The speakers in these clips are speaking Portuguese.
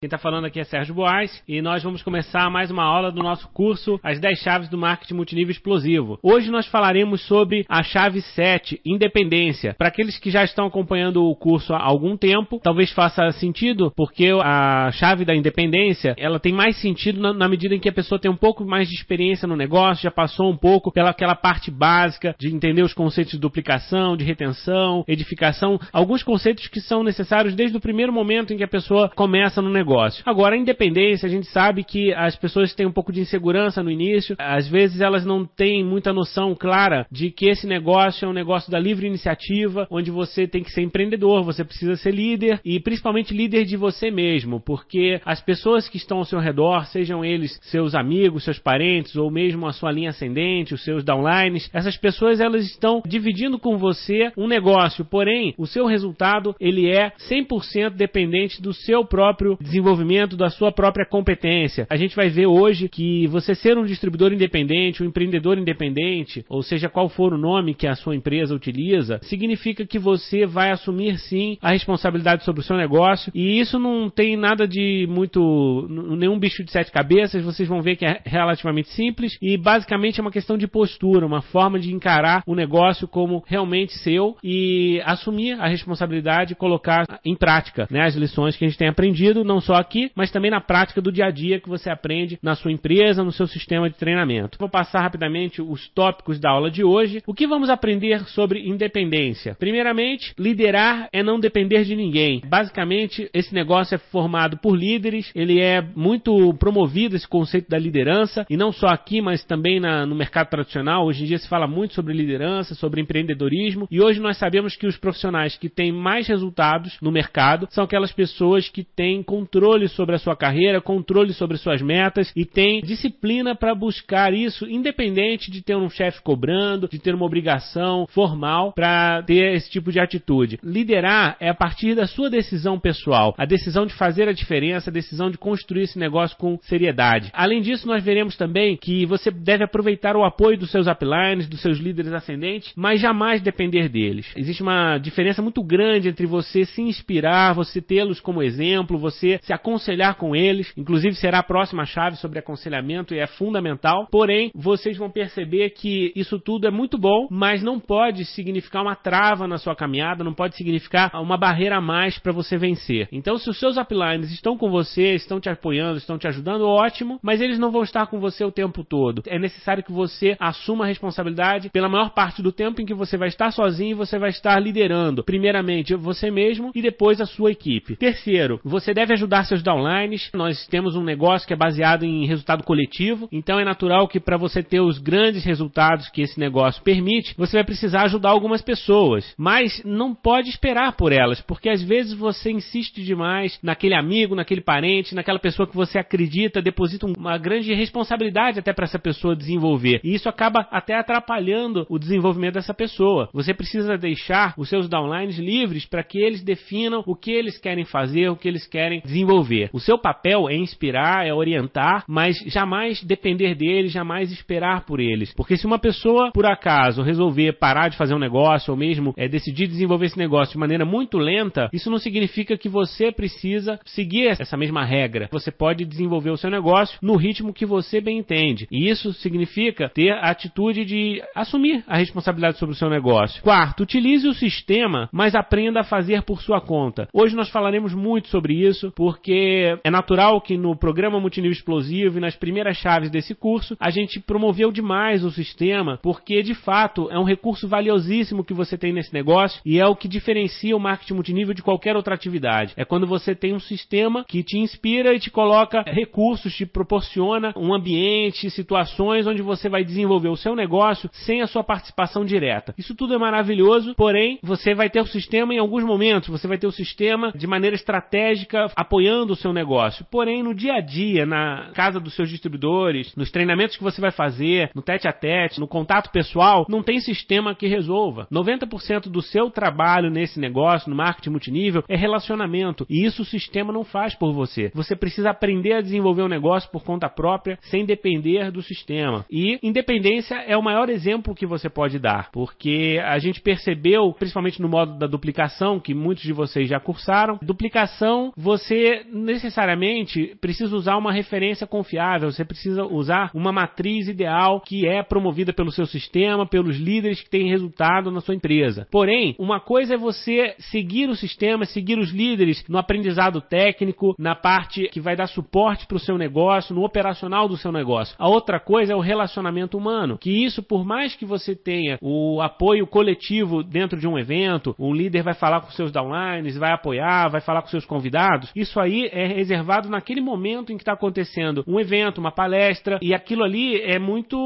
Quem está falando aqui é Sérgio Boas e nós vamos começar mais uma aula do nosso curso As 10 Chaves do Marketing Multinível Explosivo. Hoje nós falaremos sobre a chave 7, Independência. Para aqueles que já estão acompanhando o curso há algum tempo, talvez faça sentido, porque a chave da independência ela tem mais sentido na, na medida em que a pessoa tem um pouco mais de experiência no negócio, já passou um pouco pela aquela parte básica de entender os conceitos de duplicação, de retenção, edificação, alguns conceitos que são necessários desde o primeiro momento em que a pessoa começa no negócio negócio. Agora, a independência, a gente sabe que as pessoas têm um pouco de insegurança no início, às vezes elas não têm muita noção clara de que esse negócio é um negócio da livre iniciativa, onde você tem que ser empreendedor, você precisa ser líder e principalmente líder de você mesmo, porque as pessoas que estão ao seu redor, sejam eles seus amigos, seus parentes ou mesmo a sua linha ascendente, os seus downlines, essas pessoas elas estão dividindo com você um negócio, porém o seu resultado ele é 100% dependente do seu próprio desenvolvimento desenvolvimento da sua própria competência. A gente vai ver hoje que você ser um distribuidor independente, um empreendedor independente, ou seja, qual for o nome que a sua empresa utiliza, significa que você vai assumir sim a responsabilidade sobre o seu negócio. E isso não tem nada de muito nenhum bicho de sete cabeças, vocês vão ver que é relativamente simples. E basicamente é uma questão de postura, uma forma de encarar o negócio como realmente seu e assumir a responsabilidade e colocar em prática né, as lições que a gente tem aprendido, não só aqui, mas também na prática do dia a dia que você aprende na sua empresa, no seu sistema de treinamento. Vou passar rapidamente os tópicos da aula de hoje. O que vamos aprender sobre independência? Primeiramente, liderar é não depender de ninguém. Basicamente, esse negócio é formado por líderes, ele é muito promovido esse conceito da liderança, e não só aqui, mas também na, no mercado tradicional. Hoje em dia se fala muito sobre liderança, sobre empreendedorismo, e hoje nós sabemos que os profissionais que têm mais resultados no mercado são aquelas pessoas que têm controle controle sobre a sua carreira, controle sobre suas metas e tem disciplina para buscar isso, independente de ter um chefe cobrando, de ter uma obrigação formal para ter esse tipo de atitude. Liderar é a partir da sua decisão pessoal, a decisão de fazer a diferença, a decisão de construir esse negócio com seriedade. Além disso, nós veremos também que você deve aproveitar o apoio dos seus uplines, dos seus líderes ascendentes, mas jamais depender deles. Existe uma diferença muito grande entre você se inspirar, você tê-los como exemplo, você se aconselhar com eles. Inclusive, será a próxima chave sobre aconselhamento e é fundamental. Porém, vocês vão perceber que isso tudo é muito bom, mas não pode significar uma trava na sua caminhada, não pode significar uma barreira a mais para você vencer. Então, se os seus uplines estão com você, estão te apoiando, estão te ajudando, ótimo, mas eles não vão estar com você o tempo todo. É necessário que você assuma a responsabilidade pela maior parte do tempo em que você vai estar sozinho e você vai estar liderando. Primeiramente, você mesmo e depois a sua equipe. Terceiro, você deve ajudar ajudar seus downlines. Nós temos um negócio que é baseado em resultado coletivo, então é natural que para você ter os grandes resultados que esse negócio permite, você vai precisar ajudar algumas pessoas, mas não pode esperar por elas, porque às vezes você insiste demais naquele amigo, naquele parente, naquela pessoa que você acredita, deposita uma grande responsabilidade até para essa pessoa desenvolver. E isso acaba até atrapalhando o desenvolvimento dessa pessoa. Você precisa deixar os seus downlines livres para que eles definam o que eles querem fazer, o que eles querem desenvolver desenvolver. O seu papel é inspirar, é orientar, mas jamais depender deles, jamais esperar por eles. Porque se uma pessoa, por acaso, resolver parar de fazer um negócio, ou mesmo é, decidir desenvolver esse negócio de maneira muito lenta, isso não significa que você precisa seguir essa mesma regra. Você pode desenvolver o seu negócio no ritmo que você bem entende. E isso significa ter a atitude de assumir a responsabilidade sobre o seu negócio. Quarto, utilize o sistema, mas aprenda a fazer por sua conta. Hoje nós falaremos muito sobre isso, porque porque é natural que no programa Multinível Explosivo e nas primeiras chaves desse curso a gente promoveu demais o sistema, porque de fato é um recurso valiosíssimo que você tem nesse negócio e é o que diferencia o marketing multinível de qualquer outra atividade. É quando você tem um sistema que te inspira e te coloca recursos, te proporciona um ambiente, situações onde você vai desenvolver o seu negócio sem a sua participação direta. Isso tudo é maravilhoso, porém você vai ter o sistema em alguns momentos, você vai ter o sistema de maneira estratégica apoiando apoiando o seu negócio. Porém, no dia a dia, na casa dos seus distribuidores, nos treinamentos que você vai fazer, no tete a tete, no contato pessoal, não tem sistema que resolva. 90% do seu trabalho nesse negócio, no marketing multinível, é relacionamento. E isso o sistema não faz por você. Você precisa aprender a desenvolver um negócio por conta própria, sem depender do sistema. E independência é o maior exemplo que você pode dar, porque a gente percebeu, principalmente no modo da duplicação, que muitos de vocês já cursaram, duplicação você você necessariamente precisa usar uma referência confiável, você precisa usar uma matriz ideal que é promovida pelo seu sistema, pelos líderes que têm resultado na sua empresa. Porém, uma coisa é você seguir o sistema, seguir os líderes no aprendizado técnico, na parte que vai dar suporte para o seu negócio, no operacional do seu negócio. A outra coisa é o relacionamento humano, que isso, por mais que você tenha o apoio coletivo dentro de um evento, o líder vai falar com seus downlines, vai apoiar, vai falar com seus convidados, isso aí é reservado naquele momento em que está acontecendo um evento, uma palestra, e aquilo ali é muito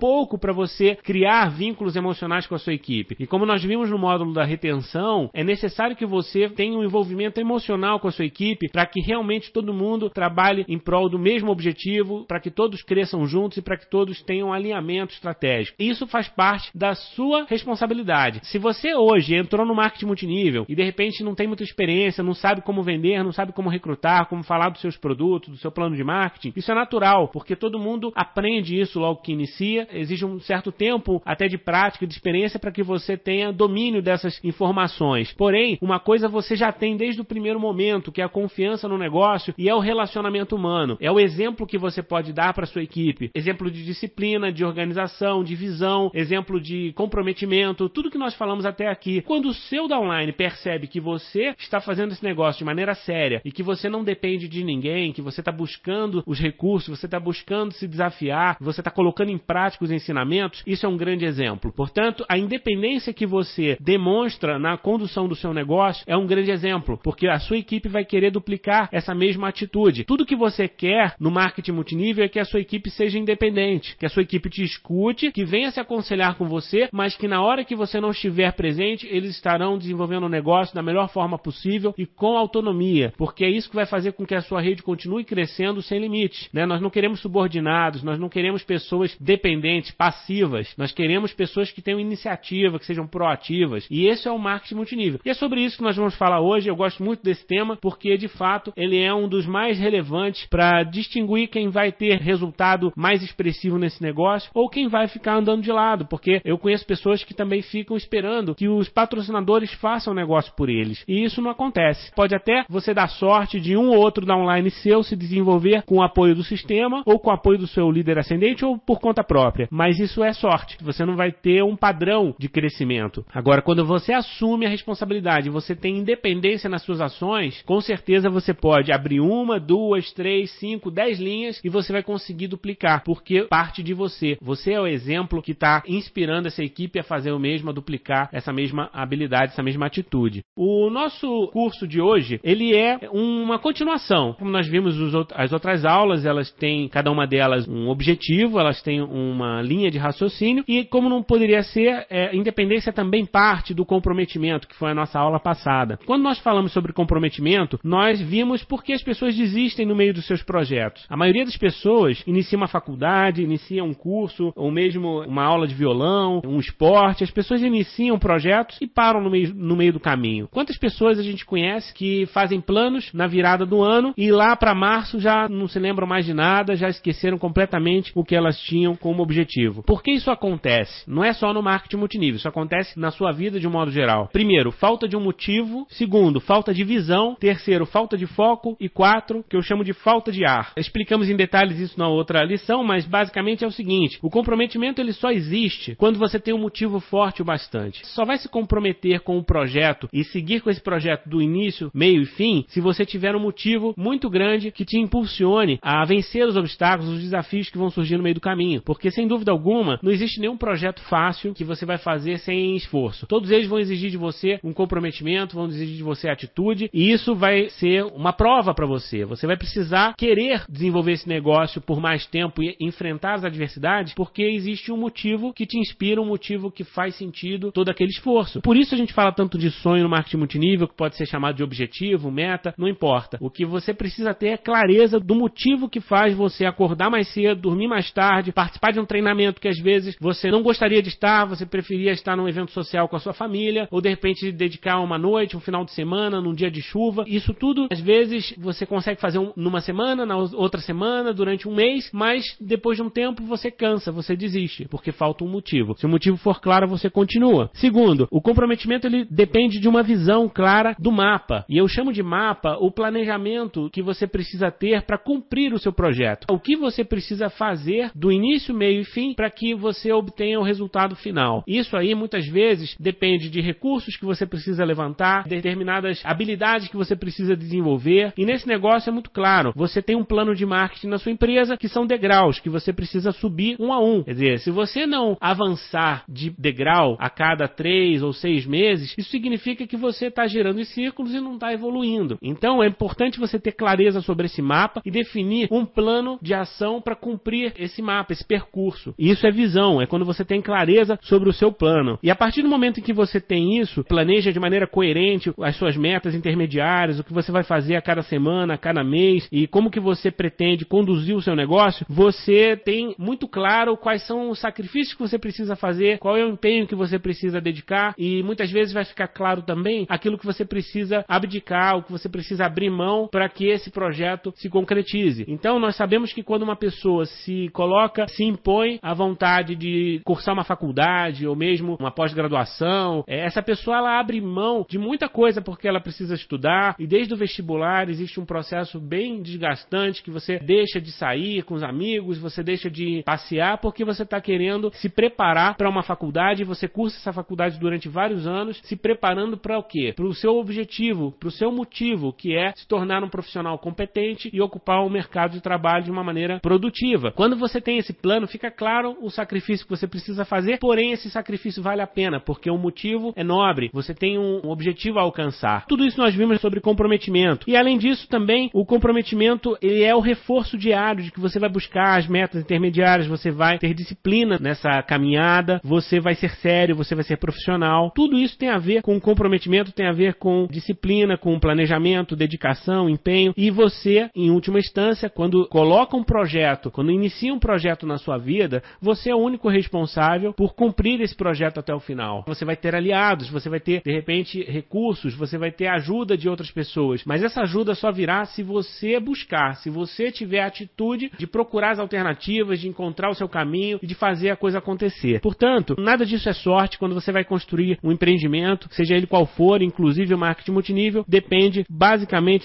pouco para você criar vínculos emocionais com a sua equipe. E como nós vimos no módulo da retenção, é necessário que você tenha um envolvimento emocional com a sua equipe para que realmente todo mundo trabalhe em prol do mesmo objetivo, para que todos cresçam juntos e para que todos tenham alinhamento estratégico. Isso faz parte da sua responsabilidade. Se você hoje entrou no marketing multinível e de repente não tem muita experiência, não sabe como vender, não sabe como recrutar, como falar dos seus produtos, do seu plano de marketing, isso é natural, porque todo mundo aprende isso logo que inicia. Exige um certo tempo até de prática de experiência para que você tenha domínio dessas informações. Porém, uma coisa você já tem desde o primeiro momento, que é a confiança no negócio e é o relacionamento humano. É o exemplo que você pode dar para sua equipe. Exemplo de disciplina, de organização, de visão, exemplo de comprometimento, tudo que nós falamos até aqui. Quando o seu downline percebe que você está fazendo esse negócio de maneira séria e que você não depende de ninguém, que você está buscando os recursos, você está buscando se desafiar, você está colocando em prática os ensinamentos, isso é um grande exemplo. Portanto, a independência que você demonstra na condução do seu negócio é um grande exemplo, porque a sua equipe vai querer duplicar essa mesma atitude. Tudo que você quer no marketing multinível é que a sua equipe seja independente, que a sua equipe te escute, que venha se aconselhar com você, mas que na hora que você não estiver presente, eles estarão desenvolvendo o negócio da melhor forma possível e com autonomia, porque é isso que vai fazer com que a sua rede continue crescendo sem limites. Né? Nós não queremos subordinados, nós não queremos pessoas dependentes, passivas, nós queremos pessoas que tenham iniciativa, que sejam proativas. E esse é o marketing multinível. E é sobre isso que nós vamos falar hoje. Eu gosto muito desse tema porque, de fato, ele é um dos mais relevantes para distinguir quem vai ter resultado mais expressivo nesse negócio ou quem vai ficar andando de lado, porque eu conheço pessoas que também ficam esperando que os patrocinadores façam negócio por eles. E isso não acontece. Pode até você dar sorte de um ou outro downline seu se desenvolver com o apoio do sistema ou com o apoio do seu líder ascendente ou por conta própria. Mas isso é sorte. Você não vai ter um padrão de crescimento. Agora, quando você assume a responsabilidade, você tem independência nas suas ações, com certeza você pode abrir uma, duas, três, cinco, dez linhas e você vai conseguir duplicar, porque parte de você. Você é o exemplo que está inspirando essa equipe a fazer o mesmo, a duplicar essa mesma habilidade, essa mesma atitude. O nosso curso de hoje, ele é uma continuação. Como nós vimos as outras aulas, elas têm, cada uma delas, um objetivo, elas têm uma linha de raciocínio e, como não poderia ser, é, independência também parte do comprometimento, que foi a nossa aula passada. Quando nós falamos sobre comprometimento, nós vimos por que as pessoas desistem no meio dos seus projetos. A maioria das pessoas inicia uma faculdade, inicia um curso, ou mesmo uma aula de violão, um esporte. As pessoas iniciam projetos e param no meio, no meio do caminho. Quantas pessoas a gente conhece que fazem planos na virada do ano e lá para março já não se lembram mais de nada, já esqueceram completamente o que elas tinham como objetivo? Por que isso acontece? Não é só no marketing multinível, isso acontece na sua vida de um modo geral. Primeiro, falta de um motivo. Segundo, falta de visão. Terceiro, falta de foco. E quatro, que eu chamo de falta de ar. Explicamos em detalhes isso na outra lição, mas basicamente é o seguinte: o comprometimento ele só existe quando você tem um motivo forte o bastante. Só vai se comprometer com o projeto e seguir com esse projeto do início, meio e fim se você tiver um motivo muito grande que te impulsione a vencer os obstáculos, os desafios que vão surgir no meio do caminho. Porque sem dúvida alguma, não existe nenhum projeto fácil que você vai fazer sem esforço. Todos eles vão exigir de você um comprometimento, vão exigir de você atitude, e isso vai ser uma prova para você. Você vai precisar querer desenvolver esse negócio por mais tempo e enfrentar as adversidades, porque existe um motivo que te inspira, um motivo que faz sentido todo aquele esforço. Por isso a gente fala tanto de sonho no marketing multinível, que pode ser chamado de objetivo, meta, não importa. O que você precisa ter é clareza do motivo que faz você acordar mais cedo, dormir mais tarde, participar de um treinamento que às vezes você não gostaria de estar, você preferia estar num evento social com a sua família, ou de repente dedicar uma noite, um final de semana, num dia de chuva. Isso tudo, às vezes, você consegue fazer um, numa semana, na outra semana, durante um mês, mas depois de um tempo você cansa, você desiste, porque falta um motivo. Se o motivo for claro, você continua. Segundo, o comprometimento ele depende de uma visão clara do mapa. E eu chamo de mapa o planejamento que você precisa ter para cumprir o seu projeto. O que você precisa fazer do início, meio e fim para que você obtenha o resultado final. Isso aí muitas vezes depende de recursos que você precisa levantar, determinadas habilidades que você precisa desenvolver. E nesse negócio é muito claro, você tem um plano de marketing na sua empresa que são degraus que você precisa subir um a um. Quer dizer, se você não avançar de degrau a cada três ou seis meses, isso significa que você está girando em círculos e não está evoluindo. Então é importante você ter clareza sobre esse mapa e definir um plano de ação para cumprir esse mapa, esse percurso. E isso é visão, é quando você tem clareza sobre o seu plano. E a partir do momento em que você tem isso, planeja de maneira coerente as suas metas intermediárias, o que você vai fazer a cada semana, a cada mês e como que você pretende conduzir o seu negócio, você tem muito claro quais são os sacrifícios que você precisa fazer, qual é o empenho que você precisa dedicar e muitas vezes vai ficar claro também aquilo que você precisa abdicar, o que você precisa abrir mão para que esse projeto se concretize. Então nós sabemos que quando uma pessoa se coloca, se impõe a vontade de cursar uma faculdade ou mesmo uma pós-graduação, é, essa pessoa ela abre mão de muita coisa porque ela precisa estudar e desde o vestibular existe um processo bem desgastante que você deixa de sair com os amigos, você deixa de passear porque você está querendo se preparar para uma faculdade, você cursa essa faculdade durante vários anos, se preparando para o quê? Para o seu objetivo, para o seu motivo, que é se tornar um profissional competente e ocupar o mercado de trabalho de uma maneira produtiva. Quando você tem esse plano, fica claro o sacrifício que você precisa fazer, porém esse sacrifício vale a pena, porque o motivo é nobre, você tem um objetivo a alcançar. Tudo isso nós vimos sobre comprometimento. E além disso, também o comprometimento ele é o reforço diário de que você vai buscar as metas intermediárias, você vai ter disciplina nessa caminhada, você vai ser sério, você vai ser profissional. Tudo isso tem a ver com comprometimento, tem a ver com disciplina, com planejamento, dedicação, empenho. E você, em última instância, quando coloca um projeto, quando inicia um projeto na sua vida, você é o único responsável por cumprir esse projeto até o final. Você vai ter aliados, você vai ter, de repente, recursos, você vai ter ajuda de outras pessoas. Mas essa ajuda só virá se você buscar, se você tiver a atitude de procurar as alternativas, de encontrar o seu caminho e de fazer a coisa acontecer. Portanto, nada disso é sorte quando você vai construir um empreendimento, seja ele qual for, inclusive o marketing multinível, depende basicamente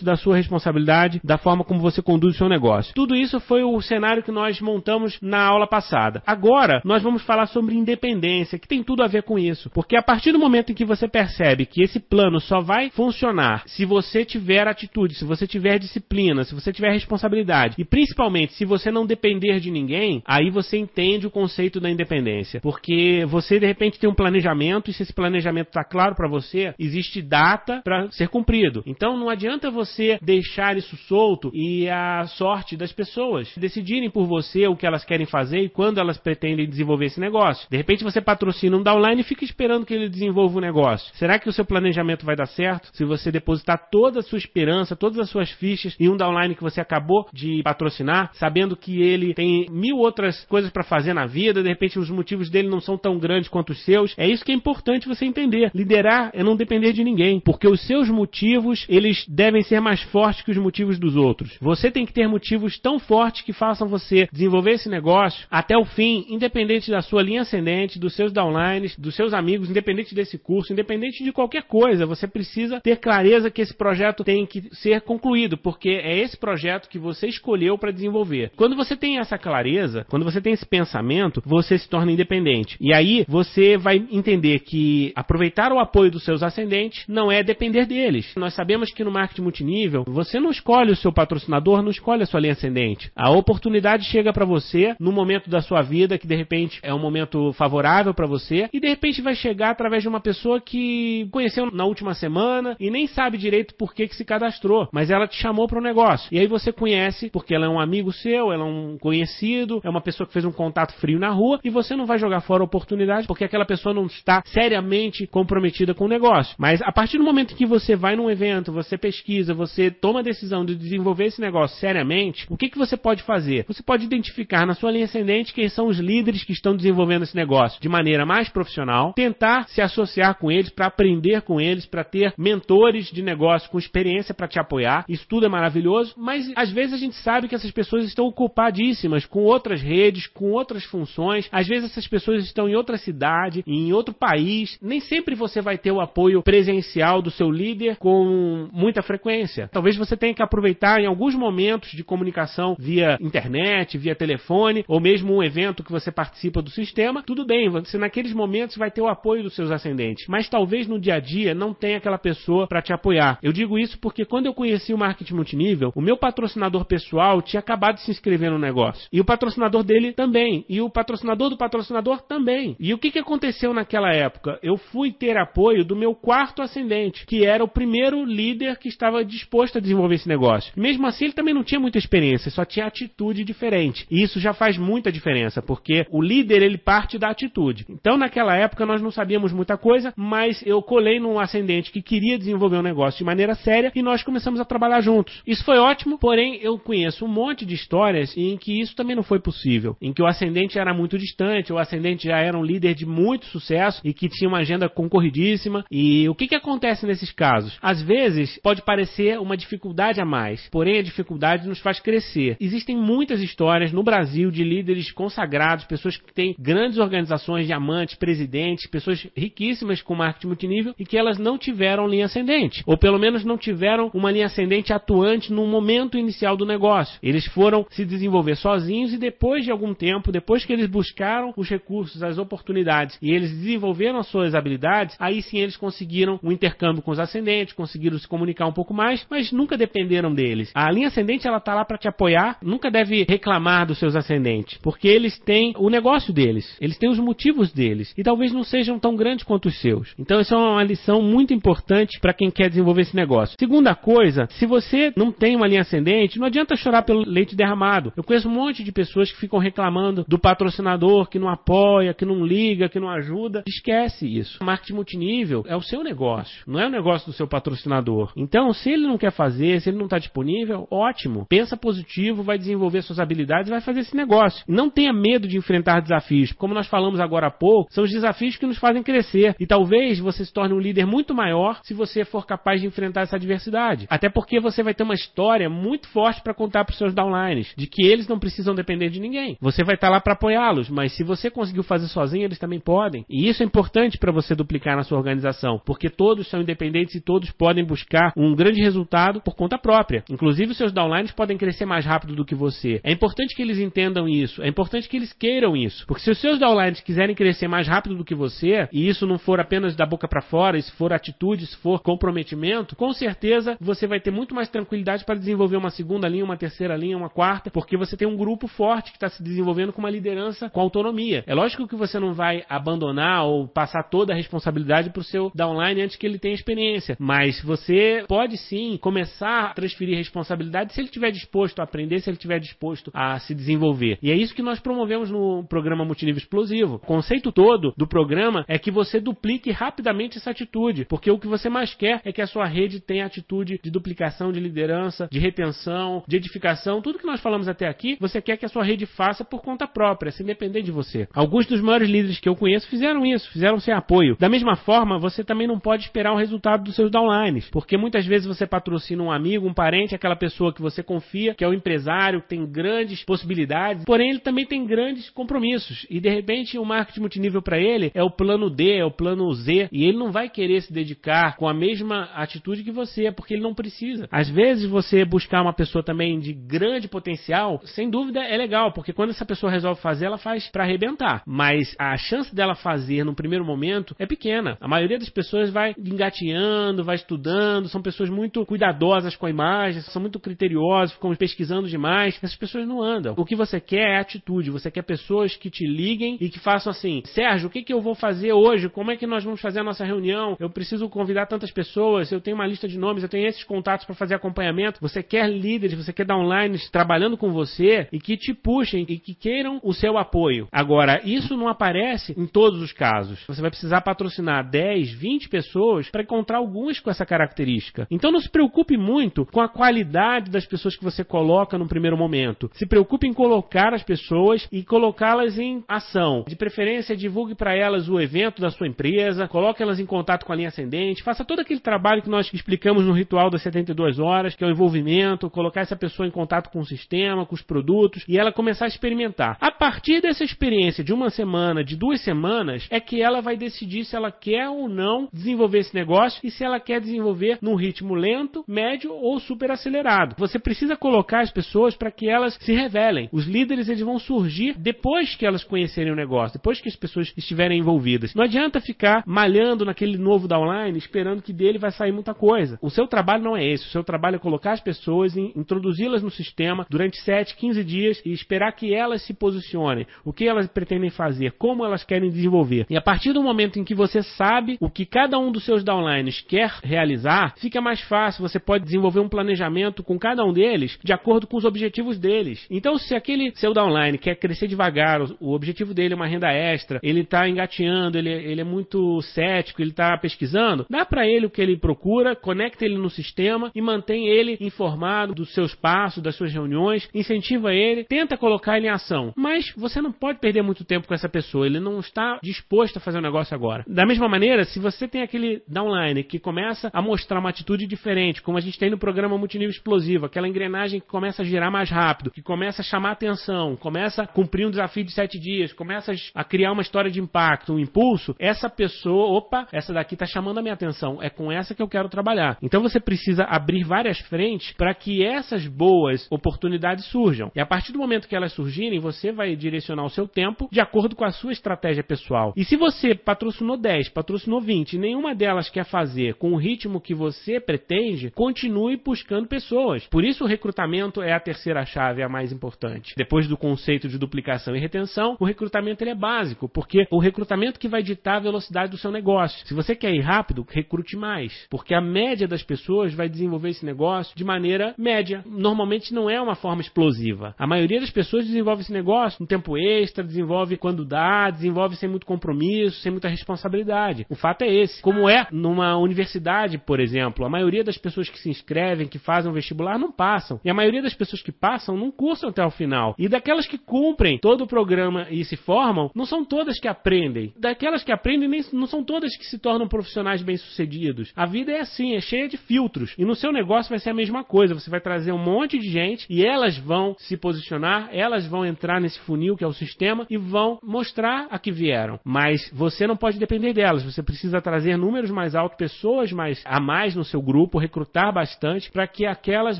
da sua responsabilidade, da forma como você conduz o seu negócio. Tudo isso foi o cenário que nós montamos na aula passada. Agora, nós vamos falar sobre independência, que tem tudo a ver com isso. Porque a partir do momento em que você percebe que esse plano só vai funcionar se você tiver atitude, se você tiver disciplina, se você tiver responsabilidade e principalmente se você não depender de ninguém, aí você entende o conceito da independência. Porque você de repente tem um planejamento e se esse planejamento está claro para você, existe data para ser cumprido. Então não adianta você deixar isso solto e a sorte das pessoas decidirem por você o que elas querem fazer e quando elas pretendem desenvolver esse negócio. De repente você patrocina um downline e fica esperando que ele desenvolva o negócio. Será que o seu planejamento vai dar certo se você depositar toda a sua esperança, todas as suas fichas em um downline que você acabou de patrocinar, sabendo que ele tem mil outras coisas para fazer na vida, de repente os motivos dele não são tão grandes quanto os seus? É isso que é importante você entender. Liderar é não depender de ninguém, porque os seus motivos, eles devem ser mais fortes que os motivos dos outros. Você tem que ter motivos tão fortes que façam você desenvolver esse negócio até o fim, independente da sua linha ascendente, dos seus downlines, dos seus amigos, independente desse curso, independente de qualquer coisa. Você precisa ter clareza que esse projeto tem que ser concluído, porque é esse projeto que você escolheu para desenvolver. Quando você tem essa clareza, quando você tem esse pensamento, você se torna independente. E aí você vai entender que aproveitar o apoio dos seus ascendentes não é depender deles. Nós sabemos que no marketing multinível, você não escolhe o seu patrocinador, não escolhe a sua linha ascendente. A oportunidade chega para você no momento da sua vida que de repente é um momento favorável para você e de repente vai chegar através de uma pessoa que conheceu na última semana e nem sabe direito por que, que se cadastrou, mas ela te chamou para o negócio. E aí você conhece porque ela é um amigo seu, ela é um conhecido, é uma pessoa que fez um contato frio na rua e você não vai jogar fora a oportunidade porque aquela pessoa não está seriamente comprometida com o negócio. Mas a partir do momento que você vai num evento, você pesquisa, você toma a decisão de desenvolver esse negócio seriamente, o que, que você pode fazer? Você pode identificar na sua linha ascendente quem são os líderes que estão desenvolvendo esse negócio de maneira mais profissional, tentar se associar com eles para aprender com eles, para ter mentores de negócio com experiência para te apoiar. Isso tudo é maravilhoso, mas às vezes a gente sabe que essas pessoas estão ocupadíssimas com outras redes, com outras funções. Às vezes essas pessoas estão em outra cidade, em outro país. Nem sempre você vai ter o apoio presencial do seu líder com muita muita frequência. Talvez você tenha que aproveitar em alguns momentos de comunicação via internet, via telefone, ou mesmo um evento que você participa do sistema. Tudo bem, você naqueles momentos vai ter o apoio dos seus ascendentes, mas talvez no dia a dia não tenha aquela pessoa para te apoiar. Eu digo isso porque quando eu conheci o marketing multinível, o meu patrocinador pessoal tinha acabado de se inscrever no negócio. E o patrocinador dele também. E o patrocinador do patrocinador também. E o que, que aconteceu naquela época? Eu fui ter apoio do meu quarto ascendente, que era o primeiro líder que estava disposto a desenvolver esse negócio. Mesmo assim, ele também não tinha muita experiência, só tinha atitude diferente. E isso já faz muita diferença, porque o líder ele parte da atitude. Então, naquela época, nós não sabíamos muita coisa, mas eu colei num ascendente que queria desenvolver um negócio de maneira séria e nós começamos a trabalhar juntos. Isso foi ótimo, porém, eu conheço um monte de histórias em que isso também não foi possível, em que o ascendente era muito distante, o ascendente já era um líder de muito sucesso e que tinha uma agenda concorridíssima. E o que, que acontece nesses casos? Às vezes pode parecer uma dificuldade a mais, porém a dificuldade nos faz crescer. Existem muitas histórias no Brasil de líderes consagrados, pessoas que têm grandes organizações, diamantes, presidentes, pessoas riquíssimas com marketing multinível e que elas não tiveram linha ascendente, ou pelo menos não tiveram uma linha ascendente atuante no momento inicial do negócio. Eles foram se desenvolver sozinhos e depois de algum tempo, depois que eles buscaram os recursos, as oportunidades e eles desenvolveram as suas habilidades, aí sim eles conseguiram um intercâmbio com os ascendentes, conseguiram se comunicar um pouco mais, mas nunca dependeram deles. A linha ascendente ela tá lá para te apoiar, nunca deve reclamar dos seus ascendentes, porque eles têm o negócio deles, eles têm os motivos deles e talvez não sejam tão grandes quanto os seus. Então isso é uma lição muito importante para quem quer desenvolver esse negócio. Segunda coisa, se você não tem uma linha ascendente, não adianta chorar pelo leite derramado. Eu conheço um monte de pessoas que ficam reclamando do patrocinador que não apoia, que não liga, que não ajuda. Esquece isso. Marketing multinível é o seu negócio, não é o negócio do seu patrocinador. Então, se ele não quer fazer, se ele não está disponível, ótimo. Pensa positivo, vai desenvolver suas habilidades vai fazer esse negócio. Não tenha medo de enfrentar desafios. Como nós falamos agora há pouco, são os desafios que nos fazem crescer. E talvez você se torne um líder muito maior se você for capaz de enfrentar essa adversidade. Até porque você vai ter uma história muito forte para contar para os seus downlines, de que eles não precisam depender de ninguém. Você vai estar tá lá para apoiá-los, mas se você conseguiu fazer sozinho, eles também podem. E isso é importante para você duplicar na sua organização, porque todos são independentes e todos podem buscar um grande resultado por conta própria. Inclusive, seus downlines podem crescer mais rápido do que você. É importante que eles entendam isso, é importante que eles queiram isso, porque se os seus downlines quiserem crescer mais rápido do que você, e isso não for apenas da boca para fora, se for atitude, se for comprometimento, com certeza você vai ter muito mais tranquilidade para desenvolver uma segunda linha, uma terceira linha, uma quarta, porque você tem um grupo forte que está se desenvolvendo com uma liderança com autonomia. É lógico que você não vai abandonar ou passar toda a responsabilidade para o seu downline antes que ele tenha experiência, mas você pode sim começar a transferir responsabilidade se ele estiver disposto a aprender, se ele estiver disposto a se desenvolver. E é isso que nós promovemos no programa Multinível Explosivo. O conceito todo do programa é que você duplique rapidamente essa atitude, porque o que você mais quer é que a sua rede tenha atitude de duplicação de liderança, de retenção, de edificação, tudo que nós falamos até aqui, você quer que a sua rede faça por conta própria, sem depender de você. Alguns dos maiores líderes que eu conheço fizeram isso, fizeram sem apoio. Da mesma forma, você também não pode esperar o resultado dos seus downlines, porque muitas vezes você patrocina um amigo, um parente, aquela pessoa que você confia, que é o um empresário, que tem grandes possibilidades, porém ele também tem grandes compromissos e de repente o marketing multinível para ele é o plano D, é o plano Z e ele não vai querer se dedicar com a mesma atitude que você, porque ele não precisa. Às vezes você buscar uma pessoa também de grande potencial, sem dúvida é legal, porque quando essa pessoa resolve fazer, ela faz para arrebentar. Mas a chance dela fazer no primeiro momento é pequena. A maioria das pessoas vai engateando, vai estudando, são pessoas muito cuidadosas com a imagem, são muito criteriosas, ficam pesquisando demais. Essas pessoas não andam. O que você quer é atitude, você quer pessoas que te liguem e que façam assim: Sérgio, o que, que eu vou fazer hoje? Como é que nós vamos fazer a nossa reunião? Eu preciso convidar tantas pessoas, eu tenho uma lista de nomes, eu tenho esses contatos para fazer acompanhamento. Você quer líderes, você quer downlines trabalhando com você e que te puxem e que queiram o seu apoio. Agora, isso não aparece em todos os casos. Você vai precisar patrocinar 10, 20 pessoas para encontrar algumas com essa característica. Então não se preocupe muito com a qualidade das pessoas que você coloca no primeiro momento. Se preocupe em colocar as pessoas e colocá-las em ação. De preferência, divulgue para elas o evento da sua empresa, coloque elas em contato com a linha ascendente, faça todo aquele trabalho que nós explicamos no ritual das 72 horas, que é o envolvimento, colocar essa pessoa em contato com o sistema, com os produtos e ela começar a experimentar. A partir dessa experiência de uma semana, de duas semanas, é que ela vai decidir se ela quer ou não desenvolver esse negócio e se ela quer desenvolver num ritmo ritmo lento, médio ou super acelerado. Você precisa colocar as pessoas para que elas se revelem. Os líderes eles vão surgir depois que elas conhecerem o negócio, depois que as pessoas estiverem envolvidas. Não adianta ficar malhando naquele novo downline esperando que dele vai sair muita coisa. O seu trabalho não é esse. O seu trabalho é colocar as pessoas, introduzi-las no sistema durante 7, 15 dias e esperar que elas se posicionem. O que elas pretendem fazer, como elas querem desenvolver. E a partir do momento em que você sabe o que cada um dos seus downlines quer realizar, fica mais fácil. Você pode desenvolver um planejamento com cada um deles de acordo com os objetivos deles. Então, se aquele seu downline quer crescer devagar, o objetivo dele é uma renda extra, ele está engateando, ele, ele é muito cético, ele está pesquisando, dá para ele o que ele procura, conecta ele no sistema e mantém ele informado dos seus passos, das suas reuniões, incentiva ele, tenta colocar ele em ação. Mas você não pode perder muito tempo com essa pessoa, ele não está disposto a fazer o um negócio agora. Da mesma maneira, se você tem aquele downline que começa a mostrar uma atitude diferente, como a gente tem no programa Multinível Explosivo, aquela engrenagem que começa a girar mais rápido, que começa a chamar atenção, começa a cumprir um desafio de sete dias, começa a criar uma história de impacto, um impulso, essa pessoa, opa, essa daqui está chamando a minha atenção, é com essa que eu quero trabalhar. Então você precisa abrir várias frentes para que essas boas oportunidades surjam. E a partir do momento que elas surgirem, você vai direcionar o seu tempo de acordo com a sua estratégia pessoal. E se você patrocinou 10, patrocinou 20 e nenhuma delas quer fazer com o ritmo que você pretende, continue buscando pessoas. Por isso o recrutamento é a terceira chave, a mais importante. Depois do conceito de duplicação e retenção, o recrutamento ele é básico, porque o recrutamento que vai ditar a velocidade do seu negócio. Se você quer ir rápido, recrute mais, porque a média das pessoas vai desenvolver esse negócio de maneira média. Normalmente não é uma forma explosiva. A maioria das pessoas desenvolve esse negócio no tempo extra, desenvolve quando dá, desenvolve sem muito compromisso, sem muita responsabilidade. O fato é esse. Como é numa universidade, por exemplo, a maioria das pessoas que se inscrevem, que fazem o vestibular, não passam. E a maioria das pessoas que passam não cursam até o final. E daquelas que cumprem todo o programa e se formam, não são todas que aprendem. Daquelas que aprendem, nem, não são todas que se tornam profissionais bem-sucedidos. A vida é assim, é cheia de filtros. E no seu negócio vai ser a mesma coisa. Você vai trazer um monte de gente e elas vão se posicionar, elas vão entrar nesse funil que é o sistema e vão mostrar a que vieram. Mas você não pode depender delas. Você precisa trazer números mais altos, pessoas mais a mais no seu grupo, recrutar bastante para que aquelas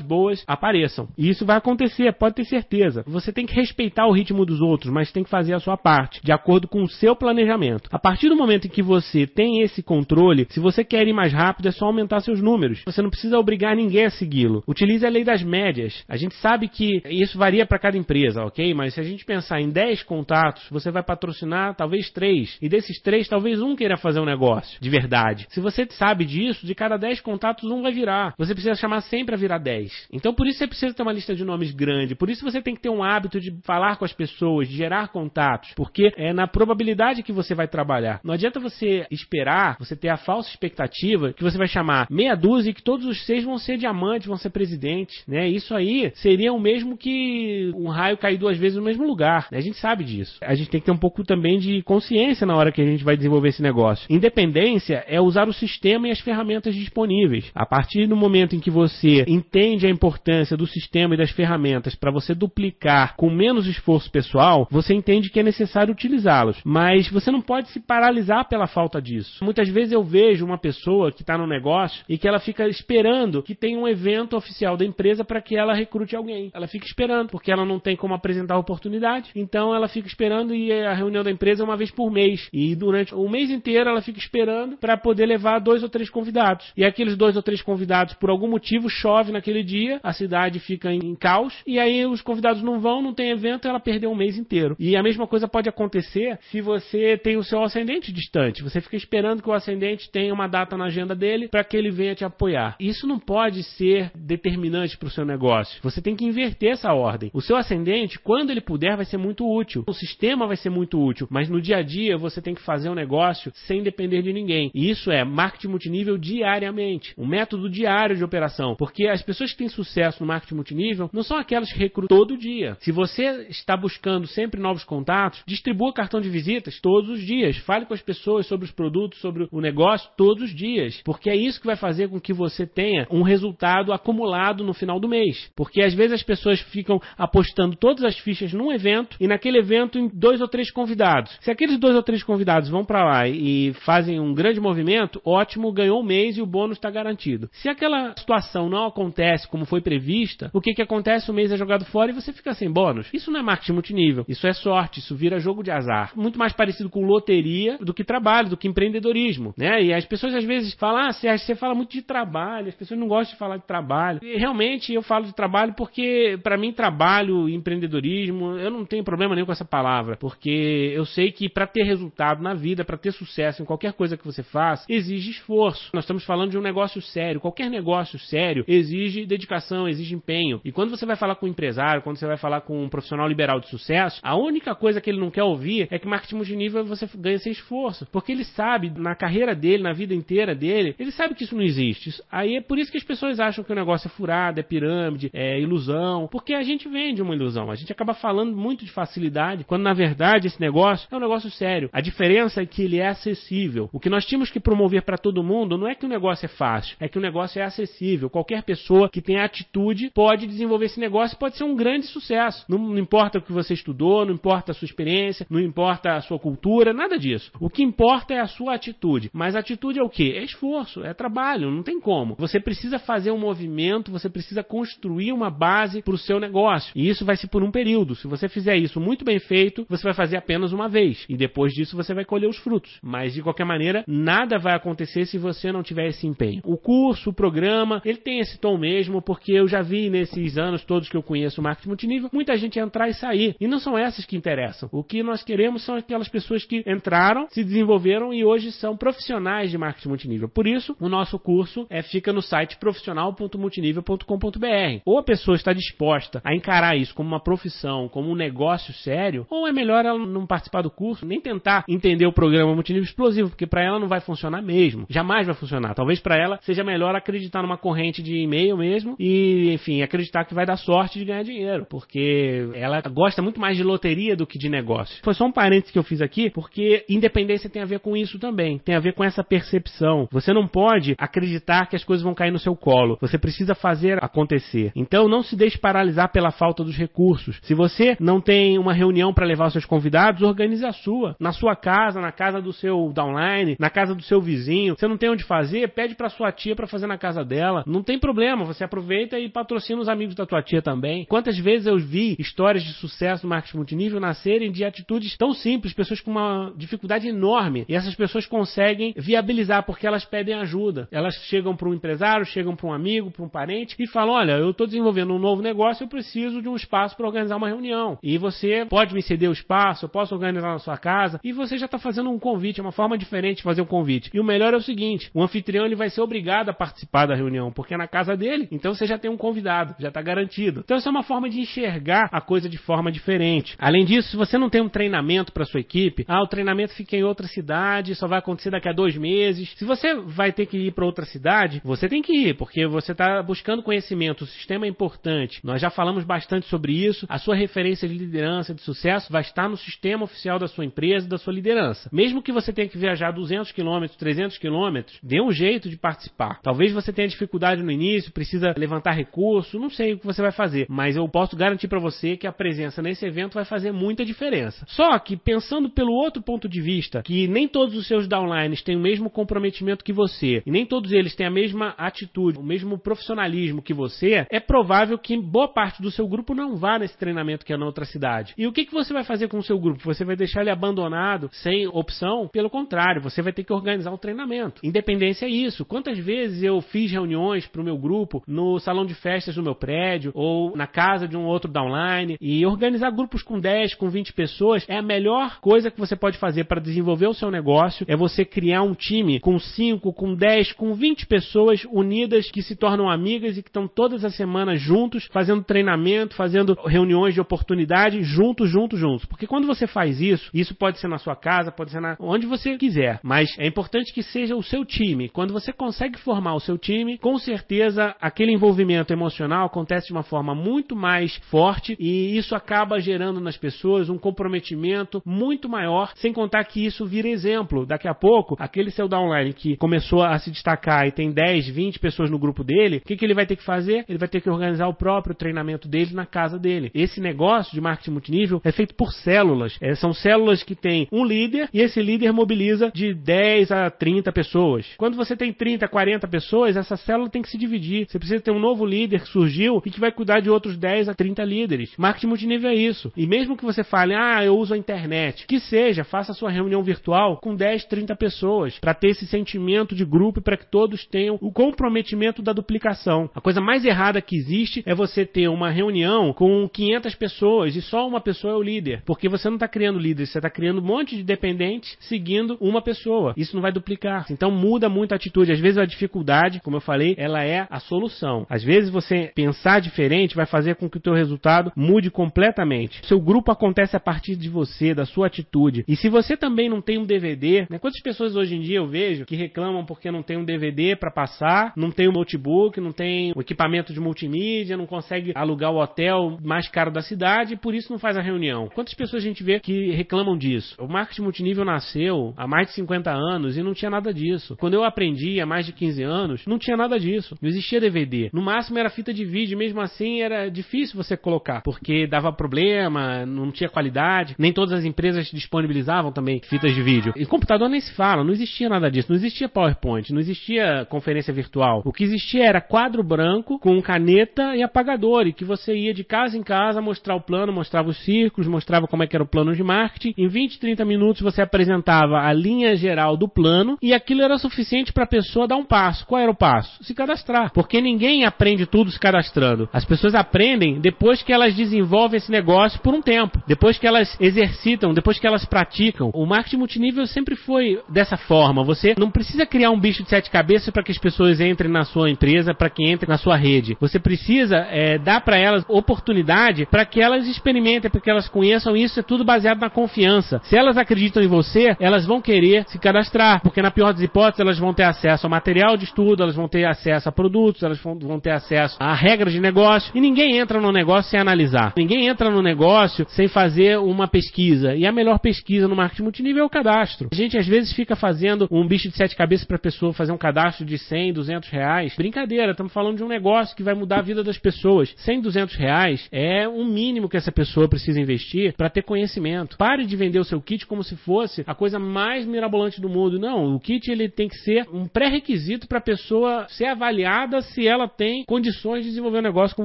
boas apareçam. E isso vai acontecer, pode ter certeza. Você tem que respeitar o ritmo dos outros, mas tem que fazer a sua parte, de acordo com o seu planejamento. A partir do momento em que você tem esse controle, se você quer ir mais rápido, é só aumentar seus números. Você não precisa obrigar ninguém a segui-lo. Utilize a lei das médias. A gente sabe que isso varia para cada empresa, ok? Mas se a gente pensar em 10 contatos, você vai patrocinar talvez 3. E desses 3, talvez um queira fazer um negócio de verdade. Se você sabe disso, de cada 10 contatos, um vai virar. Você precisa chamar sempre a virar 10. Então, por isso você precisa ter uma lista de nomes grande. Por isso você tem que ter um hábito de falar com as pessoas, de gerar contatos. Porque é na probabilidade que você vai trabalhar. Não adianta você esperar, você ter a falsa expectativa que você vai chamar meia dúzia e que todos os seis vão ser diamantes, vão ser presidentes, né? Isso aí seria o mesmo que um raio cair duas vezes no mesmo lugar. Né? A gente sabe disso. A gente tem que ter um pouco também de consciência na hora que a gente vai desenvolver esse negócio. Independência é usar o sistema e as ferramentas disponíveis. A partir do momento em que você entende a importância do sistema e das ferramentas para você duplicar com menos esforço pessoal, você entende que é necessário utilizá-los. Mas você não pode se paralisar pela falta disso. Muitas vezes eu vejo uma pessoa que está no negócio e que ela fica esperando que tenha um evento oficial da empresa para que ela recrute alguém. Ela fica esperando, porque ela não tem como apresentar a oportunidade. Então ela fica esperando e a reunião da empresa é uma vez por mês. E durante o mês inteiro ela fica esperando para poder levar dois ou três convidados. E aqueles dois ou três convidados, por algum motivo, chove naquele dia, a cidade fica em caos, e aí os convidados não vão, não tem evento, ela perdeu um mês inteiro. E a mesma coisa pode acontecer se você tem o seu ascendente distante. Você fica esperando que o ascendente tenha uma data na agenda dele para que ele venha te apoiar. Isso não pode ser determinante para o seu negócio. Você tem que inverter essa ordem. O seu ascendente, quando ele puder, vai ser muito útil. O sistema vai ser muito útil, mas no dia a dia você tem que fazer um negócio sem depender de ninguém. E isso é marketing multinível diariamente. Um método diário de operação. Porque as pessoas que têm sucesso no marketing multinível não são aquelas que recrutam todo dia. Se você está buscando sempre novos contatos, distribua cartão de visitas todos os dias. Fale com as pessoas sobre os produtos, sobre o negócio todos os dias. Porque é isso que vai fazer com que você tenha um resultado acumulado no final do mês. Porque às vezes as pessoas ficam apostando todas as fichas num evento e naquele evento em dois ou três convidados. Se aqueles dois ou três convidados vão para lá e fazem um grande movimento, ótimo, ganhou um mês e o bônus está garantido. Se aquela situação não acontece como foi prevista, o que que acontece? O mês é jogado fora e você fica sem bônus. Isso não é marketing multinível, isso é sorte, isso vira jogo de azar. Muito mais parecido com loteria do que trabalho, do que empreendedorismo, né? E as pessoas às vezes falam, ah, Sérgio, você fala muito de trabalho, as pessoas não gostam de falar de trabalho. E realmente eu falo de trabalho porque, para mim, trabalho e empreendedorismo, eu não tenho problema nenhum com essa palavra, porque eu sei que para ter resultado na vida, para ter sucesso em qualquer coisa que você faça, exige esforço. Nós estamos falando de um negócio sério. Qualquer negócio sério exige dedicação, exige empenho. E quando você vai falar com um empresário, quando você vai falar com um profissional liberal de sucesso, a única coisa que ele não quer ouvir é que marketing multinível você ganha sem esforço. Porque ele sabe, na carreira dele, na vida inteira dele, ele sabe que isso não existe. Aí é por isso que as pessoas acham que o negócio é furado, é pirâmide, é ilusão. Porque a gente vende uma ilusão. A gente acaba falando muito de facilidade, quando na verdade esse negócio é um negócio sério. A diferença é que ele é acessível. O que nós tínhamos que promover para todo mundo não é que o negócio é fácil, é que o negócio é acessível. Qualquer pessoa que tenha atitude pode desenvolver esse negócio, pode ser um grande sucesso. Não, não importa o que você estudou, não importa a sua experiência, não importa a sua cultura, nada disso. O que importa é a sua atitude. Mas atitude é o quê? É esforço, é trabalho, não tem como. Você precisa fazer um movimento, você precisa construir uma base para o seu negócio. E isso vai ser por um período. Se você fizer isso muito bem feito, você vai fazer apenas uma vez. E depois disso você vai colher os frutos. Mas de qualquer maneira, nada vai acontecer se você não tiver esse empenho. O curso, o programa, ele tem esse tom mesmo, porque eu já vi nesses anos todos que eu conheço o marketing multinível, muita gente entrar e sair. E não são essas que interessam. O que nós queremos são aquelas pessoas que entraram, se desenvolveram e hoje são profissionais de marketing multinível. Por isso, o nosso curso é, fica no site profissional.multinível.com.br. Ou a pessoa está disposta a encarar isso como uma profissão, como um negócio sério, ou é melhor ela não participar do curso, nem tentar entender o programa multinível explosivo, porque para ela não vai funcionar mesmo. Jamais vai funcionar. Talvez para ela seja melhor acreditar numa corrente de e-mail mesmo e, enfim, acreditar que vai dar sorte de ganhar dinheiro, porque ela gosta muito mais de loteria do que de negócio. Foi só um parênteses que eu fiz aqui, porque independência tem a ver com isso também. Tem a ver com essa percepção. Você não pode acreditar que as coisas vão cair no seu colo. Você precisa fazer acontecer. Então não se deixe paralisar pela falta dos recursos. Se você não tem uma reunião para levar os seus convidados, organize a sua. Na sua casa, na casa do seu downline, na casa do seu vizinho. Você não tem onde fazer, pede para sua tia para fazer na casa dela. Não tem problema, você aproveita e patrocina os amigos da tua tia também. Quantas vezes eu vi histórias de sucesso no marketing multinível nascerem de atitudes tão simples, pessoas com uma dificuldade enorme, e essas pessoas conseguem viabilizar porque elas pedem ajuda. Elas chegam para um empresário, chegam para um amigo, para um parente e falam: "Olha, eu estou desenvolvendo um novo negócio, eu preciso de um espaço para organizar uma reunião. E você pode me ceder o espaço, eu posso organizar na sua casa". E você já está fazendo um convite, é uma forma diferente de fazer um convite. E o melhor é o seguinte: o anfitrião ele vai ser obrigado a participar da reunião, porque é na casa dele, então você já tem um convidado, já está garantido. Então essa é uma forma de enxergar a coisa de forma diferente. Além disso, se você não tem um treinamento para sua equipe, ah, o treinamento fica em outra cidade, só vai acontecer daqui a dois meses. Se você vai ter que ir para outra cidade, você tem que ir, porque você está buscando conhecimento. O sistema é importante. Nós já falamos bastante sobre isso. A sua referência de liderança, de sucesso, vai estar no sistema oficial da sua empresa, da sua liderança. Mesmo que você tenha que viajar 200 quilômetros, 300 quilômetros, dê um jeito de participar. Talvez você tenha dificuldade no início, precisa levantar recurso, não sei o que você vai fazer, mas eu posso garantir para você que a presença nesse evento vai fazer muita diferença. Só que pensando pelo outro ponto de vista, que nem todos os seus downlines têm o mesmo comprometimento que você, e nem todos eles têm a mesma atitude, o mesmo profissionalismo que você, é provável que boa parte do seu grupo não vá nesse treinamento que é na outra cidade. E o que, que você vai fazer com o seu grupo? Você vai deixar ele abandonado, sem opção? Pelo contrário, você vai ter que organizar um treinamento. Independência é isso. Quantas vezes eu fiz reuniões para o meu grupo no salão de festas do meu prédio ou na casa de um outro downline e organizar grupos com 10, com 20 pessoas é a melhor coisa que você pode fazer para desenvolver o seu negócio. É você criar um time com 5, com 10, com 20 pessoas unidas que se tornam amigas e que estão todas as semanas juntos, fazendo treinamento, fazendo reuniões de oportunidade, juntos, juntos, juntos. Porque quando você faz isso, isso pode ser na sua casa, pode ser na, onde você quiser, mas é importante que seja o seu time. Quando você consegue formar o seu time, com certeza aquele envolvimento emocional acontece de uma forma muito mais forte e isso acaba gerando nas pessoas um comprometimento muito maior, sem contar que isso vira exemplo. Daqui a pouco, aquele seu downline que começou a se destacar e tem 10, 20 pessoas no grupo dele, o que, que ele vai ter que fazer? Ele vai ter que organizar o próprio treinamento dele na casa dele. Esse negócio de marketing multinível é feito por células. É, são células que têm um líder e esse líder mobiliza de 10 a 30 pessoas. Quando você tem 30 30, 40 pessoas, essa célula tem que se dividir. Você precisa ter um novo líder que surgiu e que vai cuidar de outros 10 a 30 líderes. Marketing multinível é isso. E mesmo que você fale, ah, eu uso a internet, que seja, faça sua reunião virtual com 10, 30 pessoas, para ter esse sentimento de grupo e para que todos tenham o comprometimento da duplicação. A coisa mais errada que existe é você ter uma reunião com 500 pessoas e só uma pessoa é o líder, porque você não está criando líderes, você está criando um monte de dependentes seguindo uma pessoa. Isso não vai duplicar. Então muda muito a atitude. Às vezes a dificuldade, como eu falei, ela é a solução. Às vezes você pensar diferente vai fazer com que o teu resultado mude completamente. Seu grupo acontece a partir de você, da sua atitude. E se você também não tem um DVD, né? Quantas pessoas hoje em dia eu vejo que reclamam porque não tem um DVD para passar, não tem um notebook, não tem o um equipamento de multimídia, não consegue alugar o hotel mais caro da cidade e por isso não faz a reunião. Quantas pessoas a gente vê que reclamam disso? O marketing multinível nasceu há mais de 50 anos e não tinha nada disso. Quando eu aprendi há mais de 15 anos, não tinha nada disso. Não existia DVD. No máximo era fita de vídeo, mesmo assim era difícil você colocar, porque dava problema, não tinha qualidade. Nem todas as empresas disponibilizavam também fitas de vídeo. E computador nem se fala, não existia nada disso. Não existia PowerPoint, não existia conferência virtual. O que existia era quadro branco com caneta e apagador, e que você ia de casa em casa mostrar o plano, mostrava os círculos, mostrava como é que era o plano de marketing. Em 20, 30 minutos você apresentava a linha geral do plano e aquilo era suficiente para a pessoa dar um passo. Qual era o passo? Se cadastrar. Porque ninguém aprende tudo se cadastrando. As pessoas aprendem depois que elas desenvolvem esse negócio por um tempo. Depois que elas exercitam, depois que elas praticam. O marketing multinível sempre foi dessa forma. Você não precisa criar um bicho de sete cabeças para que as pessoas entrem na sua empresa, para que entrem na sua rede. Você precisa é, dar para elas oportunidade para que elas experimentem, para que elas conheçam isso. É tudo baseado na confiança. Se elas acreditam em você, elas vão querer se cadastrar, porque na pior das hipóteses elas vão ter acesso a material de estudo, elas vão ter acesso a produtos, elas vão ter acesso a regras de negócio. E ninguém entra no negócio sem analisar. Ninguém entra no negócio sem fazer uma pesquisa. E a melhor pesquisa no marketing multinível é o cadastro. A gente às vezes fica fazendo um bicho de sete cabeças para a pessoa fazer um cadastro de 100, 200 reais. Brincadeira, estamos falando de um negócio que vai mudar a vida das pessoas. 100, 200 reais é o mínimo que essa pessoa precisa investir para ter conhecimento. Pare de vender o seu kit como se fosse a coisa mais mirabolante do mundo. Não, o kit ele tem que ser um pré-requisito para a pessoa ser avaliada se ela tem condições de desenvolver um negócio com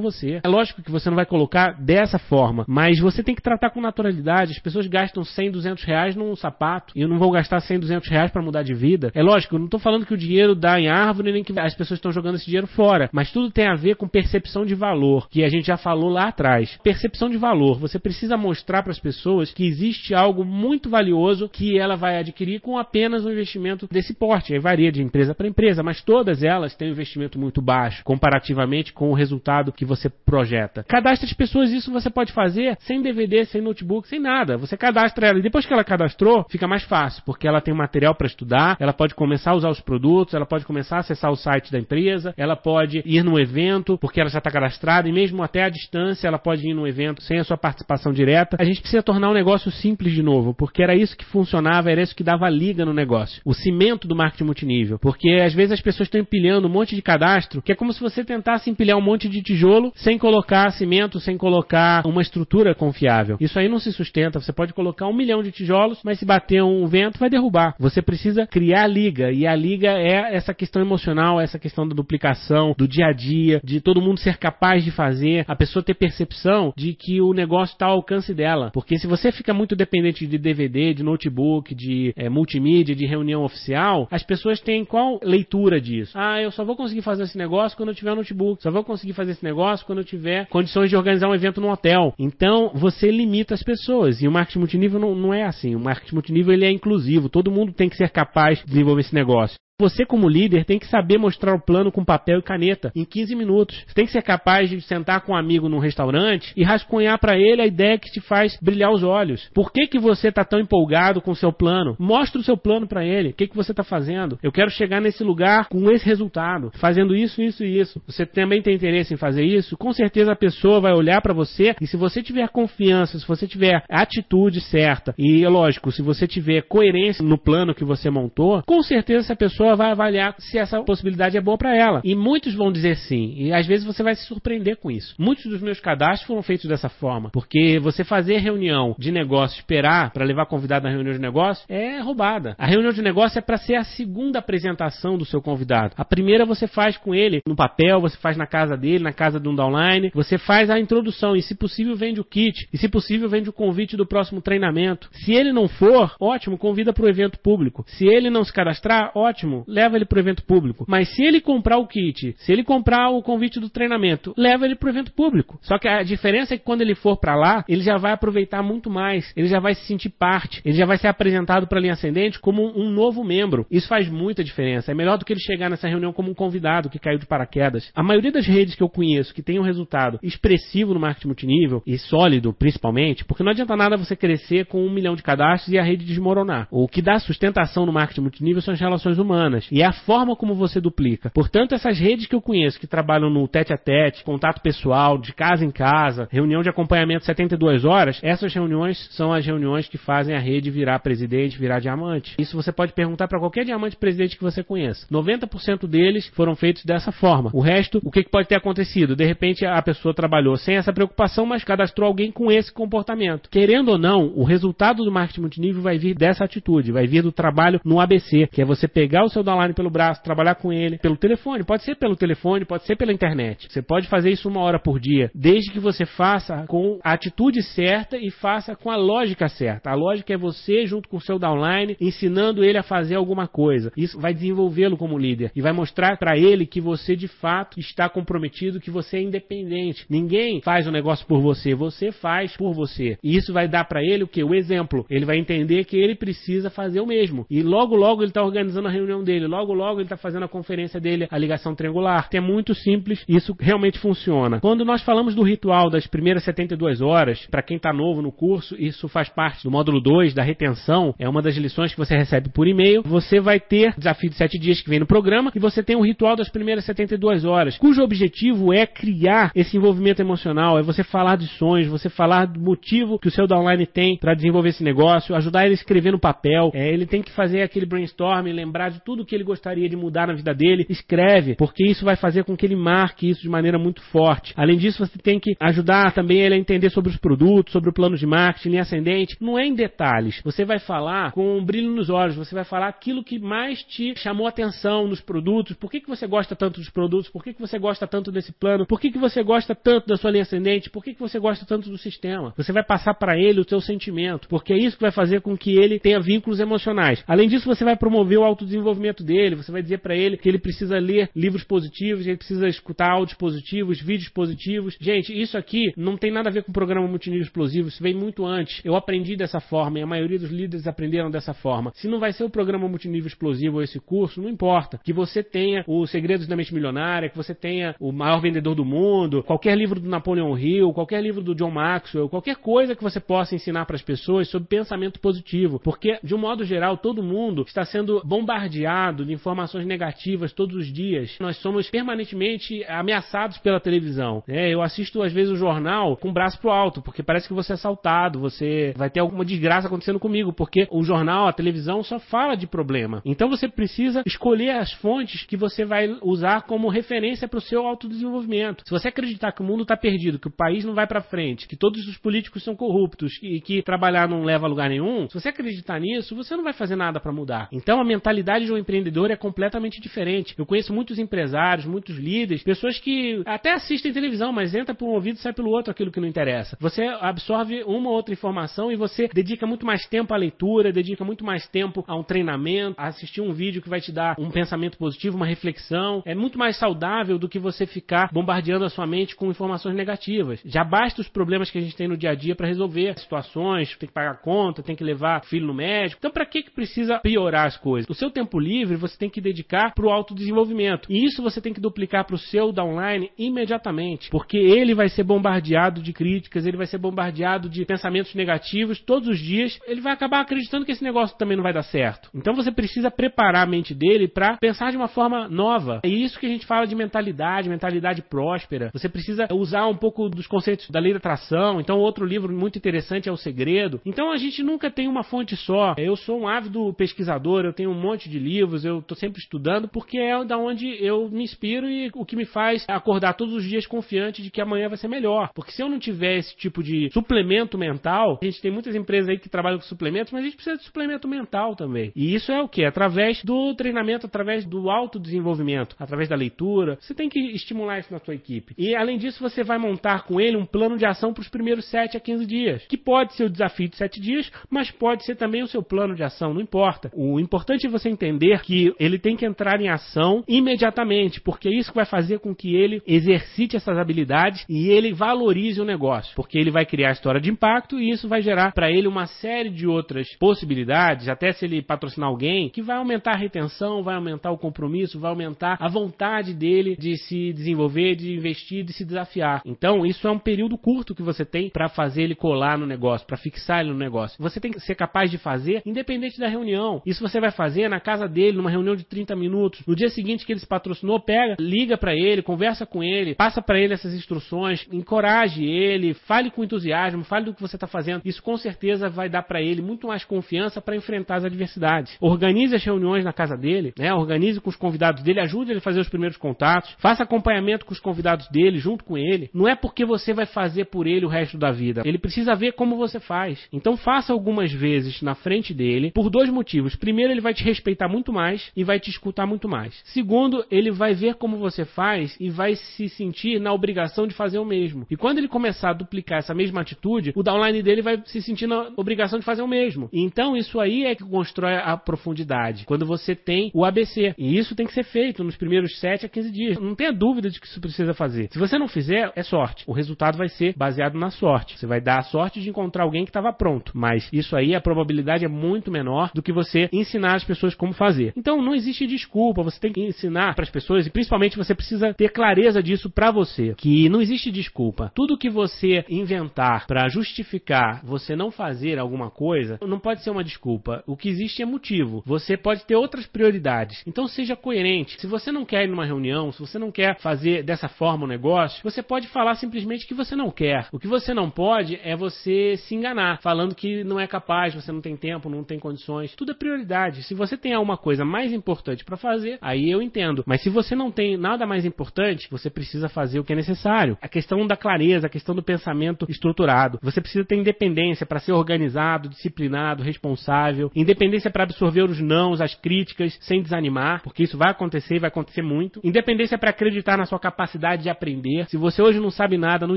você. É lógico que você não vai colocar dessa forma, mas você tem que tratar com naturalidade. As pessoas gastam 100, 200 reais num sapato e não vão gastar 100, 200 reais para mudar de vida. É lógico, eu não estou falando que o dinheiro dá em árvore nem que as pessoas estão jogando esse dinheiro fora, mas tudo tem a ver com percepção de valor, que a gente já falou lá atrás. Percepção de valor. Você precisa mostrar para as pessoas que existe algo muito valioso que ela vai adquirir com apenas um investimento desse porte. Aí varia de empresa para empresa, mas todas elas têm um investimento muito baixo comparativamente com o resultado que você projeta. Cadastre as pessoas, isso você pode fazer sem DVD, sem notebook, sem nada. Você cadastra ela e depois que ela cadastrou, fica mais fácil, porque ela tem material para estudar, ela pode começar a usar os produtos, ela pode começar a acessar o site da empresa, ela pode ir num evento, porque ela já está cadastrada, e mesmo até a distância, ela pode ir num evento sem a sua participação direta. A gente precisa tornar o negócio simples de novo, porque era isso que funcionava, era isso que dava liga no negócio. O cimento do marketing multinível. Porque às vezes as pessoas estão empilhando um monte de cadastro, que é como se você tentasse empilhar um monte de tijolo sem colocar cimento, sem colocar uma estrutura confiável. Isso aí não se sustenta. Você pode colocar um milhão de tijolos, mas se bater um vento, vai derrubar. Você precisa criar liga, e a liga é essa questão emocional, essa questão da duplicação, do dia a dia, de todo mundo ser capaz de fazer, a pessoa ter percepção de que o negócio está ao alcance dela. Porque se você fica muito dependente de DVD, de notebook, de é, multimídia, de reunião oficial, as pessoas têm qual leitura disso? Ah, eu só vou conseguir fazer esse negócio quando eu tiver um notebook, só vou conseguir fazer esse negócio quando eu tiver condições de organizar um evento no hotel. Então, você limita as pessoas. E o marketing multinível não, não é assim. O marketing multinível ele é inclusivo. Todo mundo tem que ser capaz de desenvolver esse negócio. Você, como líder, tem que saber mostrar o plano com papel e caneta em 15 minutos. Você tem que ser capaz de sentar com um amigo num restaurante e rascunhar para ele a ideia que te faz brilhar os olhos. Por que, que você está tão empolgado com o seu plano? Mostra o seu plano para ele. O que, que você está fazendo? Eu quero chegar nesse lugar com esse resultado, fazendo isso, isso e isso. Você também tem interesse em fazer isso? Com certeza a pessoa vai olhar para você e se você tiver confiança, se você tiver atitude certa e, lógico, se você tiver coerência no plano que você montou, com certeza essa pessoa pessoa vai avaliar se essa possibilidade é boa para ela. E muitos vão dizer sim. E às vezes você vai se surpreender com isso. Muitos dos meus cadastros foram feitos dessa forma, porque você fazer reunião de negócio, esperar para levar convidado na reunião de negócio, é roubada. A reunião de negócio é para ser a segunda apresentação do seu convidado. A primeira você faz com ele no papel, você faz na casa dele, na casa de um downline, você faz a introdução e, se possível, vende o kit. E, se possível, vende o convite do próximo treinamento. Se ele não for, ótimo, convida para o evento público. Se ele não se cadastrar, ótimo, leva ele para o evento público. Mas se ele comprar o kit, se ele comprar o convite do treinamento, leva ele para o evento público. Só que a diferença é que quando ele for para lá, ele já vai aproveitar muito mais, ele já vai se sentir parte, ele já vai ser apresentado para a linha ascendente como um novo membro. Isso faz muita diferença. É melhor do que ele chegar nessa reunião como um convidado que caiu de paraquedas. A maioria das redes que eu conheço que tem um resultado expressivo no marketing multinível e sólido, principalmente, porque não adianta nada você crescer com um milhão de cadastros e a rede desmoronar. O que dá sustentação no marketing multinível são as relações humanas e é a forma como você duplica. Portanto, essas redes que eu conheço que trabalham no tete a tete, contato pessoal, de casa em casa, reunião de acompanhamento 72 horas, essas reuniões são as reuniões que fazem a rede virar presidente, virar diamante. Isso você pode perguntar para qualquer diamante presidente que você conheça. 90% deles foram feitos dessa forma. O resto, o que pode ter acontecido? De repente a pessoa trabalhou sem essa preocupação, mas cadastrou alguém com esse comportamento. Querendo ou não, o resultado do marketing multinível vai vir dessa atitude, vai vir do trabalho no ABC, que é você pegar o seu downline pelo braço, trabalhar com ele pelo telefone. Pode ser pelo telefone, pode ser pela internet. Você pode fazer isso uma hora por dia, desde que você faça com a atitude certa e faça com a lógica certa. A lógica é você, junto com o seu downline, ensinando ele a fazer alguma coisa. Isso vai desenvolvê-lo como líder e vai mostrar para ele que você de fato está comprometido, que você é independente. Ninguém faz o negócio por você, você faz por você. E isso vai dar para ele o que? O exemplo. Ele vai entender que ele precisa fazer o mesmo. E logo, logo ele está organizando a reunião dele, logo, logo ele está fazendo a conferência dele, a ligação triangular. É muito simples, isso realmente funciona. Quando nós falamos do ritual das primeiras 72 horas, para quem está novo no curso, isso faz parte do módulo 2 da retenção, é uma das lições que você recebe por e-mail. Você vai ter desafio de 7 dias que vem no programa e você tem o ritual das primeiras 72 horas, cujo objetivo é criar esse envolvimento emocional, é você falar de sonhos, você falar do motivo que o seu downline tem para desenvolver esse negócio, ajudar ele a escrever no papel, é, ele tem que fazer aquele brainstorming, lembrar de tudo que ele gostaria de mudar na vida dele, escreve, porque isso vai fazer com que ele marque isso de maneira muito forte. Além disso, você tem que ajudar também ele a entender sobre os produtos, sobre o plano de marketing, linha ascendente. Não é em detalhes. Você vai falar com um brilho nos olhos, você vai falar aquilo que mais te chamou atenção nos produtos. Por que, que você gosta tanto dos produtos? Por que, que você gosta tanto desse plano? Por que, que você gosta tanto da sua linha ascendente? Por que, que você gosta tanto do sistema? Você vai passar para ele o seu sentimento, porque é isso que vai fazer com que ele tenha vínculos emocionais. Além disso, você vai promover o autodesenvolvimento dele, você vai dizer para ele que ele precisa ler livros positivos, ele precisa escutar áudios positivos, vídeos positivos. Gente, isso aqui não tem nada a ver com o programa multinível explosivo, isso vem muito antes. Eu aprendi dessa forma e a maioria dos líderes aprenderam dessa forma. Se não vai ser o programa multinível explosivo ou esse curso, não importa. Que você tenha os segredos da mente milionária, que você tenha o maior vendedor do mundo, qualquer livro do Napoleon Hill, qualquer livro do John Maxwell, qualquer coisa que você possa ensinar para as pessoas sobre pensamento positivo, porque de um modo geral todo mundo está sendo bombardeado de informações negativas todos os dias. Nós somos permanentemente ameaçados pela televisão. É, eu assisto às vezes o jornal com o braço pro alto, porque parece que você é assaltado, você vai ter alguma desgraça acontecendo comigo, porque o jornal, a televisão só fala de problema. Então você precisa escolher as fontes que você vai usar como referência para o seu autodesenvolvimento. Se você acreditar que o mundo está perdido, que o país não vai para frente, que todos os políticos são corruptos e que trabalhar não leva a lugar nenhum, se você acreditar nisso, você não vai fazer nada para mudar. Então a mentalidade de um empreendedor é completamente diferente. Eu conheço muitos empresários, muitos líderes, pessoas que até assistem televisão, mas entra por um ouvido e sai pelo outro aquilo que não interessa. Você absorve uma ou outra informação e você dedica muito mais tempo à leitura, dedica muito mais tempo a um treinamento, a assistir um vídeo que vai te dar um pensamento positivo, uma reflexão. É muito mais saudável do que você ficar bombardeando a sua mente com informações negativas. Já basta os problemas que a gente tem no dia a dia para resolver situações, tem que pagar conta, tem que levar filho no médico. Então, para que que precisa piorar as coisas? O seu tempo livre você tem que dedicar para o autodesenvolvimento. E isso você tem que duplicar para o seu downline imediatamente, porque ele vai ser bombardeado de críticas, ele vai ser bombardeado de pensamentos negativos todos os dias. Ele vai acabar acreditando que esse negócio também não vai dar certo. Então você precisa preparar a mente dele para pensar de uma forma nova. É isso que a gente fala de mentalidade, mentalidade próspera. Você precisa usar um pouco dos conceitos da lei da atração. Então outro livro muito interessante é O Segredo. Então a gente nunca tem uma fonte só. Eu sou um ávido pesquisador, eu tenho um monte de livros livros, eu tô sempre estudando, porque é da onde eu me inspiro e o que me faz acordar todos os dias confiante de que amanhã vai ser melhor. Porque se eu não tiver esse tipo de suplemento mental, a gente tem muitas empresas aí que trabalham com suplementos, mas a gente precisa de suplemento mental também. E isso é o que? Através do treinamento, através do autodesenvolvimento, através da leitura. Você tem que estimular isso na sua equipe. E além disso, você vai montar com ele um plano de ação para os primeiros 7 a 15 dias, que pode ser o desafio de 7 dias, mas pode ser também o seu plano de ação, não importa. O importante é você entender que ele tem que entrar em ação imediatamente, porque é isso que vai fazer com que ele exercite essas habilidades e ele valorize o negócio, porque ele vai criar a história de impacto e isso vai gerar para ele uma série de outras possibilidades, até se ele patrocinar alguém, que vai aumentar a retenção, vai aumentar o compromisso, vai aumentar a vontade dele de se desenvolver, de investir, de se desafiar. Então, isso é um período curto que você tem para fazer ele colar no negócio, para fixar ele no negócio. Você tem que ser capaz de fazer independente da reunião. Isso você vai fazer na casa dele, numa reunião de 30 minutos. No dia seguinte que ele se patrocinou, pega, liga para ele, conversa com ele, passa para ele essas instruções, encoraje ele, fale com entusiasmo, fale do que você está fazendo. Isso com certeza vai dar para ele muito mais confiança para enfrentar as adversidades. Organize as reuniões na casa dele, né? Organize com os convidados dele, ajude ele a fazer os primeiros contatos, faça acompanhamento com os convidados dele, junto com ele. Não é porque você vai fazer por ele o resto da vida. Ele precisa ver como você faz. Então faça algumas vezes na frente dele por dois motivos. Primeiro, ele vai te respeitar muito mais e vai te escutar muito mais. Segundo, ele vai ver como você faz e vai se sentir na obrigação de fazer o mesmo. E quando ele começar a duplicar essa mesma atitude, o downline dele vai se sentir na obrigação de fazer o mesmo. Então, isso aí é que constrói a profundidade. Quando você tem o ABC. E isso tem que ser feito nos primeiros 7 a 15 dias. Não tenha dúvida de que isso precisa fazer. Se você não fizer, é sorte. O resultado vai ser baseado na sorte. Você vai dar a sorte de encontrar alguém que estava pronto. Mas isso aí, a probabilidade é muito menor do que você ensinar as pessoas como fazer. Então, não existe desculpa. Você tem que ensinar para as pessoas e principalmente você precisa ter clareza disso para você. Que não existe desculpa. Tudo que você inventar para justificar você não fazer alguma coisa não pode ser uma desculpa. O que existe é motivo. Você pode ter outras prioridades. Então seja coerente. Se você não quer ir numa reunião, se você não quer fazer dessa forma o negócio, você pode falar simplesmente que você não quer. O que você não pode é você se enganar, falando que não é capaz, você não tem tempo, não tem condições. Tudo é prioridade. Se você tem alguma coisa mais importante para fazer, aí eu entendo. Mas se você não tem nada mais importante, você precisa fazer o que é necessário. A questão da clareza, a questão do pensamento estruturado. Você precisa ter independência para ser organizado, disciplinado, responsável, independência para absorver os nãos, as críticas, sem desanimar, porque isso vai acontecer e vai acontecer muito. Independência para acreditar na sua capacidade de aprender. Se você hoje não sabe nada, não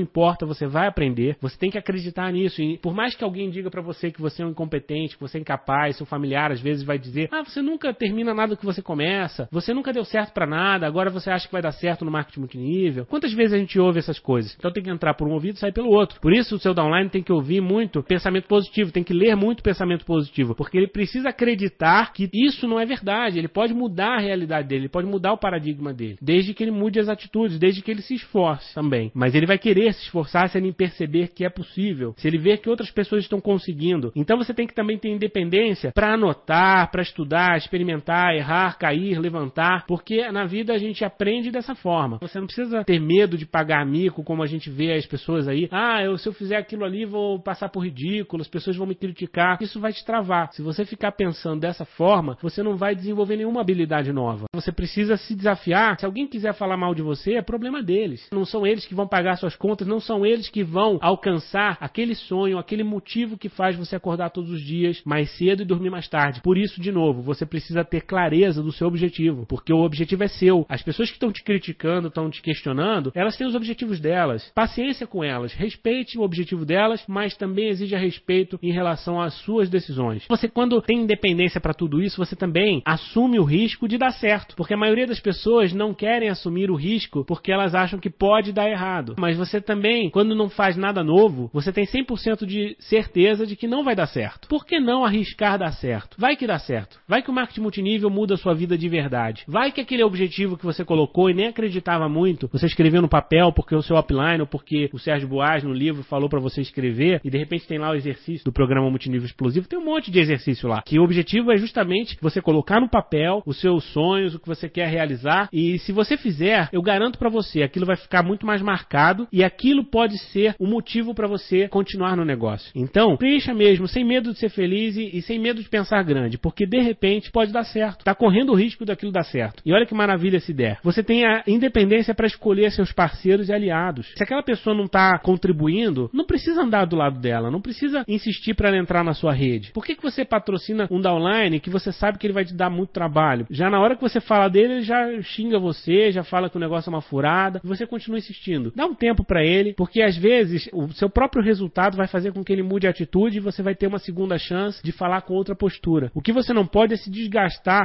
importa, você vai aprender. Você tem que acreditar nisso. E por mais que alguém diga para você que você é um incompetente, que você é incapaz, seu familiar às vezes vai dizer: "Ah, você nunca termina nada que você começa. Você nunca deu certo para nada, agora você acha que vai dar certo no marketing multinível". Quantas vezes a gente ouve essas coisas? Então tem que entrar por um ouvido e sair pelo outro. Por isso o seu downline tem que ouvir muito pensamento positivo, tem que ler muito pensamento positivo, porque ele precisa acreditar que isso não é verdade. Ele pode mudar a realidade dele, ele pode mudar o paradigma dele, desde que ele mude as atitudes, desde que ele se esforce também. Mas ele vai querer se esforçar se ele perceber que é possível, se ele ver que outras pessoas estão conseguindo. Então você tem que também ter independência para anotar, para estudar, experimentar, errar, cair, levantar, porque na vida a gente aprende dessa forma. Você não precisa ter medo de pagar mico, como a gente vê as pessoas aí. Ah, eu, se eu fizer aquilo ali, vou passar por ridículo, as pessoas vão me criticar. Isso vai te travar. Se você ficar pensando dessa forma, você não vai desenvolver nenhuma habilidade nova. Você precisa se desafiar. Se alguém quiser falar mal de você, é problema deles. Não são eles que vão pagar suas contas, não são eles que vão alcançar aquele sonho, aquele motivo que faz você acordar todos os dias mais cedo e dormir mais tarde. Por isso, de novo, você precisa ter clareza do seu objetivo, porque o objetivo é seu. As pessoas que estão te criticando, estão te questionando, elas têm os objetivos delas. Paciência com elas, respeite o objetivo delas, mas também exija respeito em relação às suas decisões. Você, quando tem independência para tudo isso, você também assume o risco de dar certo, porque a maioria das pessoas não querem assumir o risco porque elas acham que pode dar errado. Mas você também, quando não faz nada novo, você tem 100% de certeza de que não vai dar certo. Por que não arriscar dar certo? Vai que dá certo. Vai que o marketing multinível muda a sua vida de verdade. Vai que aquele objetivo que você colocou e nem acreditava muito, você escreveu no papel porque o seu upline ou porque o Sérgio Boas no livro falou para você escrever e de repente tem lá o exercício do programa multinível explosivo, tem um monte de exercício lá. Que o objetivo é justamente você colocar no papel os seus sonhos, o que você quer realizar e se você fizer, eu garanto para você, aquilo vai ficar muito mais marcado e aquilo pode ser o motivo para você continuar no negócio. Então, preencha mesmo, sem medo de ser feliz e, e sem medo de pensar grande, porque de repente pode pode dar certo. Está correndo o risco daquilo dar certo. E olha que maravilha se der. Você tem a independência para escolher seus parceiros e aliados. Se aquela pessoa não está contribuindo, não precisa andar do lado dela, não precisa insistir para ela entrar na sua rede. Por que, que você patrocina um downline que você sabe que ele vai te dar muito trabalho? Já na hora que você fala dele, ele já xinga você, já fala que o negócio é uma furada, e você continua insistindo. Dá um tempo para ele, porque às vezes o seu próprio resultado vai fazer com que ele mude a atitude e você vai ter uma segunda chance de falar com outra postura. O que você não pode é se desgastar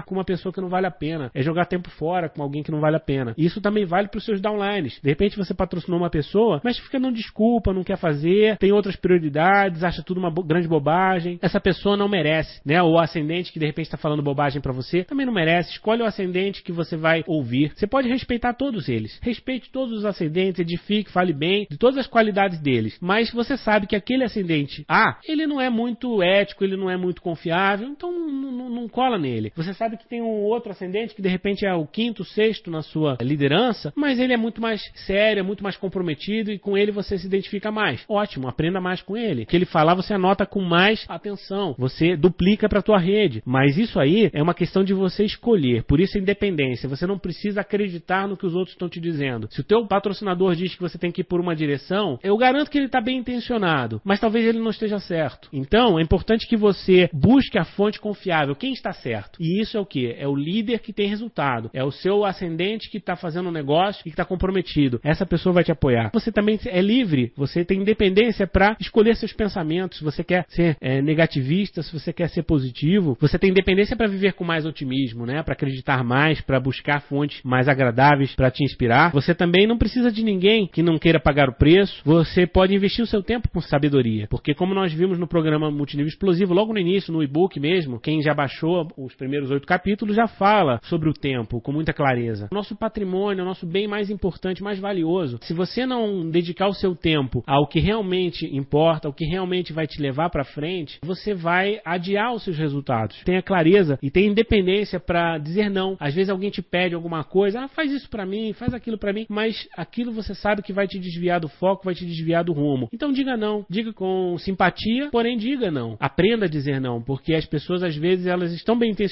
com uma pessoa que não vale a pena, é jogar tempo fora com alguém que não vale a pena. Isso também vale para os seus downlines. De repente você patrocinou uma pessoa, mas fica dando desculpa, não quer fazer, tem outras prioridades, acha tudo uma bo grande bobagem. Essa pessoa não merece, né? O ascendente que de repente está falando bobagem para você também não merece. Escolhe o ascendente que você vai ouvir. Você pode respeitar todos eles. Respeite todos os ascendentes, edifique, fale bem de todas as qualidades deles. Mas você sabe que aquele ascendente A, ele não é muito ético, ele não é muito confiável, então não, não, não cola nele. Você sabe que tem um outro ascendente que de repente é o quinto, sexto na sua liderança, mas ele é muito mais sério, é muito mais comprometido e com ele você se identifica mais. Ótimo, aprenda mais com ele. O que ele falar você anota com mais atenção. Você duplica para tua rede. Mas isso aí é uma questão de você escolher. Por isso a independência. Você não precisa acreditar no que os outros estão te dizendo. Se o teu patrocinador diz que você tem que ir por uma direção, eu garanto que ele está bem intencionado, mas talvez ele não esteja certo. Então é importante que você busque a fonte confiável. Quem está certo? E isso é o que? É o líder que tem resultado. É o seu ascendente que está fazendo um negócio e que está comprometido. Essa pessoa vai te apoiar. Você também é livre. Você tem independência para escolher seus pensamentos. Se você quer ser é, negativista, se você quer ser positivo, você tem independência para viver com mais otimismo, né? Para acreditar mais, para buscar fontes mais agradáveis para te inspirar. Você também não precisa de ninguém que não queira pagar o preço. Você pode investir o seu tempo com sabedoria, porque como nós vimos no programa Multinível Explosivo, logo no início, no e-book mesmo, quem já baixou os primeiros oito capítulos já fala sobre o tempo com muita clareza. Nosso patrimônio, nosso bem mais importante, mais valioso. Se você não dedicar o seu tempo ao que realmente importa, ao que realmente vai te levar para frente, você vai adiar os seus resultados. Tenha clareza e tenha independência para dizer não. Às vezes alguém te pede alguma coisa, ah, faz isso para mim, faz aquilo para mim, mas aquilo você sabe que vai te desviar do foco, vai te desviar do rumo. Então diga não, diga com simpatia, porém diga não. Aprenda a dizer não, porque as pessoas às vezes elas estão bem intencionadas,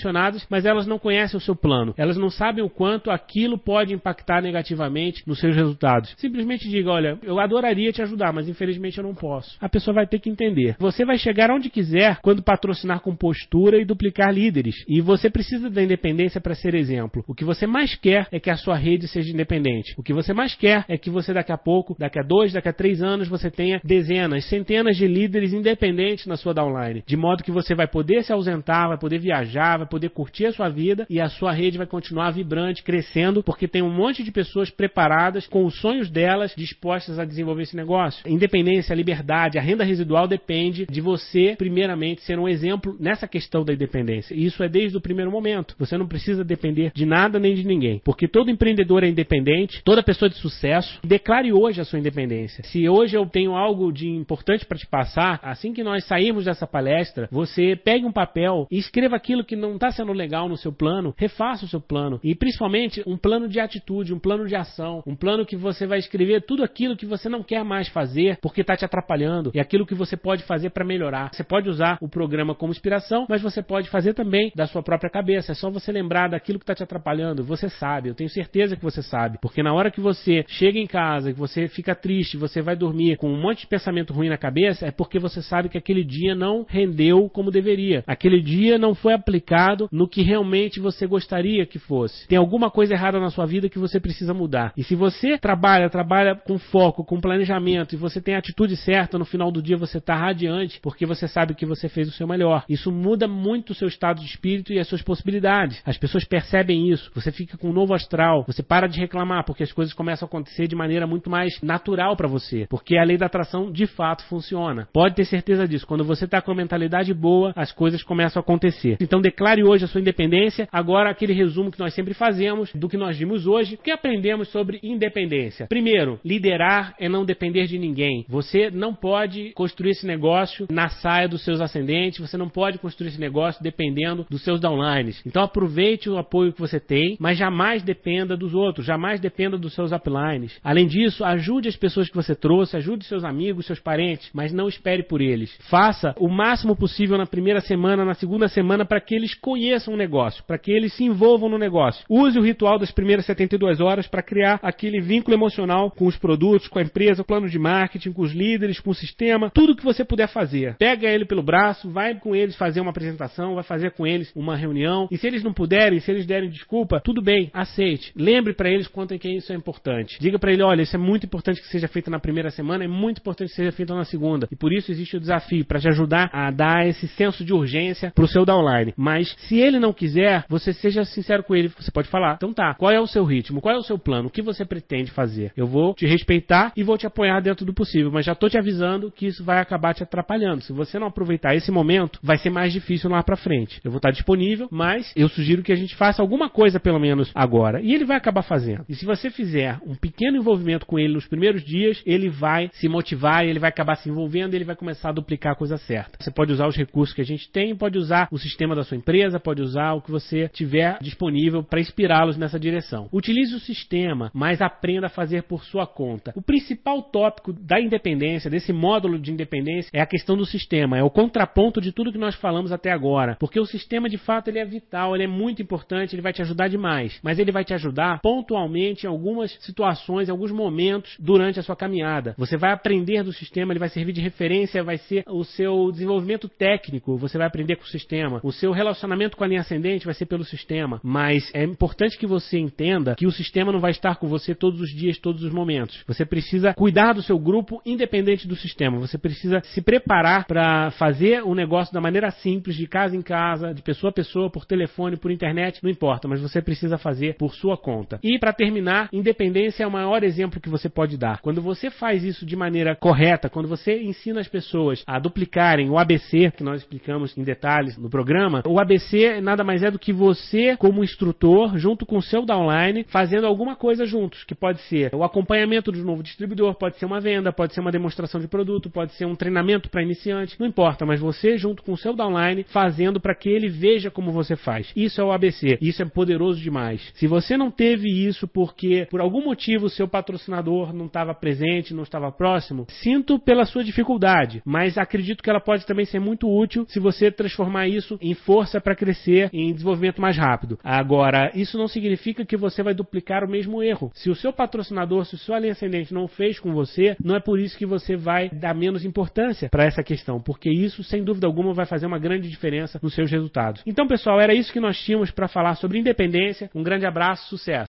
mas elas não conhecem o seu plano. Elas não sabem o quanto aquilo pode impactar negativamente nos seus resultados. Simplesmente diga, olha, eu adoraria te ajudar, mas infelizmente eu não posso. A pessoa vai ter que entender. Você vai chegar onde quiser quando patrocinar com postura e duplicar líderes. E você precisa da independência para ser exemplo. O que você mais quer é que a sua rede seja independente. O que você mais quer é que você daqui a pouco, daqui a dois, daqui a três anos, você tenha dezenas, centenas de líderes independentes na sua downline. De modo que você vai poder se ausentar, vai poder viajar, vai poder curtir a sua vida e a sua rede vai continuar vibrante, crescendo, porque tem um monte de pessoas preparadas com os sonhos delas dispostas a desenvolver esse negócio. Independência, liberdade, a renda residual depende de você, primeiramente, ser um exemplo nessa questão da independência. E isso é desde o primeiro momento. Você não precisa depender de nada nem de ninguém, porque todo empreendedor é independente, toda pessoa de sucesso. Declare hoje a sua independência. Se hoje eu tenho algo de importante para te passar, assim que nós sairmos dessa palestra, você pegue um papel e escreva aquilo que não está sendo legal no seu plano, refaça o seu plano e principalmente um plano de atitude, um plano de ação, um plano que você vai escrever tudo aquilo que você não quer mais fazer porque está te atrapalhando e aquilo que você pode fazer para melhorar. Você pode usar o programa como inspiração, mas você pode fazer também da sua própria cabeça. É só você lembrar daquilo que está te atrapalhando. Você sabe, eu tenho certeza que você sabe, porque na hora que você chega em casa, que você fica triste, você vai dormir com um monte de pensamento ruim na cabeça, é porque você sabe que aquele dia não rendeu como deveria. Aquele dia não foi aplicado no que realmente você gostaria que fosse. Tem alguma coisa errada na sua vida que você precisa mudar. E se você trabalha, trabalha com foco, com planejamento e você tem a atitude certa, no final do dia você está radiante porque você sabe que você fez o seu melhor. Isso muda muito o seu estado de espírito e as suas possibilidades. As pessoas percebem isso. Você fica com um novo astral. Você para de reclamar porque as coisas começam a acontecer de maneira muito mais natural para você. Porque a lei da atração de fato funciona. Pode ter certeza disso. Quando você está com a mentalidade boa, as coisas começam a acontecer. Então declare hoje a sua independência. Agora aquele resumo que nós sempre fazemos do que nós vimos hoje. O que aprendemos sobre independência? Primeiro, liderar é não depender de ninguém. Você não pode construir esse negócio na saia dos seus ascendentes. Você não pode construir esse negócio dependendo dos seus downlines. Então aproveite o apoio que você tem, mas jamais dependa dos outros. Jamais dependa dos seus uplines. Além disso, ajude as pessoas que você trouxe, ajude seus amigos, seus parentes, mas não espere por eles. Faça o máximo possível na primeira semana, na segunda semana, para que eles conheçam o negócio, para que eles se envolvam no negócio. Use o ritual das primeiras 72 horas para criar aquele vínculo emocional com os produtos, com a empresa, o plano de marketing, com os líderes, com o sistema, tudo que você puder fazer. Pega ele pelo braço, vai com eles fazer uma apresentação, vai fazer com eles uma reunião. E se eles não puderem, se eles derem desculpa, tudo bem, aceite. Lembre para eles quanto é que isso é importante. Diga para ele, olha, isso é muito importante que seja feito na primeira semana, é muito importante que seja feito na segunda. E por isso existe o desafio para te ajudar a dar esse senso de urgência para o seu downline. Mas se ele não quiser, você seja sincero com ele. Você pode falar, então tá, qual é o seu ritmo? Qual é o seu plano? O que você pretende fazer? Eu vou te respeitar e vou te apoiar dentro do possível, mas já estou te avisando que isso vai acabar te atrapalhando. Se você não aproveitar esse momento, vai ser mais difícil lá para frente. Eu vou estar disponível, mas eu sugiro que a gente faça alguma coisa pelo menos agora. E ele vai acabar fazendo. E se você fizer um pequeno envolvimento com ele nos primeiros dias, ele vai se motivar, ele vai acabar se envolvendo, ele vai começar a duplicar a coisa certa. Você pode usar os recursos que a gente tem, pode usar o sistema da sua empresa, pode usar o que você tiver disponível para inspirá-los nessa direção. Utilize o sistema, mas aprenda a fazer por sua conta. O principal tópico da independência, desse módulo de independência, é a questão do sistema, é o contraponto de tudo que nós falamos até agora, porque o sistema de fato ele é vital, ele é muito importante, ele vai te ajudar demais, mas ele vai te ajudar pontualmente em algumas situações, em alguns momentos durante a sua caminhada. Você vai aprender do sistema, ele vai servir de referência, vai ser o seu desenvolvimento técnico, você vai aprender com o sistema. O seu relacionamento com a linha ascendente vai ser pelo sistema, mas é importante que você entenda que o sistema não vai estar com você todos os dias, todos os momentos. Você precisa cuidar do seu grupo independente do sistema. Você precisa se preparar para fazer o negócio da maneira simples, de casa em casa, de pessoa a pessoa, por telefone, por internet, não importa, mas você precisa fazer por sua conta. E para terminar, independência é o maior exemplo que você pode dar. Quando você faz isso de maneira correta, quando você ensina as pessoas a duplicarem o ABC, que nós explicamos em detalhes no programa, o ABC nada mais é do que você, como instrutor, junto com o seu downline, fazendo alguma coisa juntos, que pode ser o acompanhamento do novo distribuidor, pode ser uma venda, pode ser uma demonstração de produto, pode ser um treinamento para iniciante, não importa, mas você junto com o seu downline fazendo para que ele veja como você faz. Isso é o ABC, isso é poderoso demais. Se você não teve isso porque por algum motivo o seu patrocinador não estava presente, não estava próximo, sinto pela sua dificuldade, mas acredito que ela pode também ser muito útil se você transformar isso em força para crescer em desenvolvimento mais rápido. Agora, isso não significa que você vai duplicar o mesmo erro. Se o seu patrocinador, se o seu ascendente não fez com você, não é por isso que você vai dar menos importância para essa questão, porque isso, sem dúvida alguma, vai fazer uma grande diferença nos seus resultados. Então, pessoal, era isso que nós tínhamos para falar sobre independência. Um grande abraço, sucesso!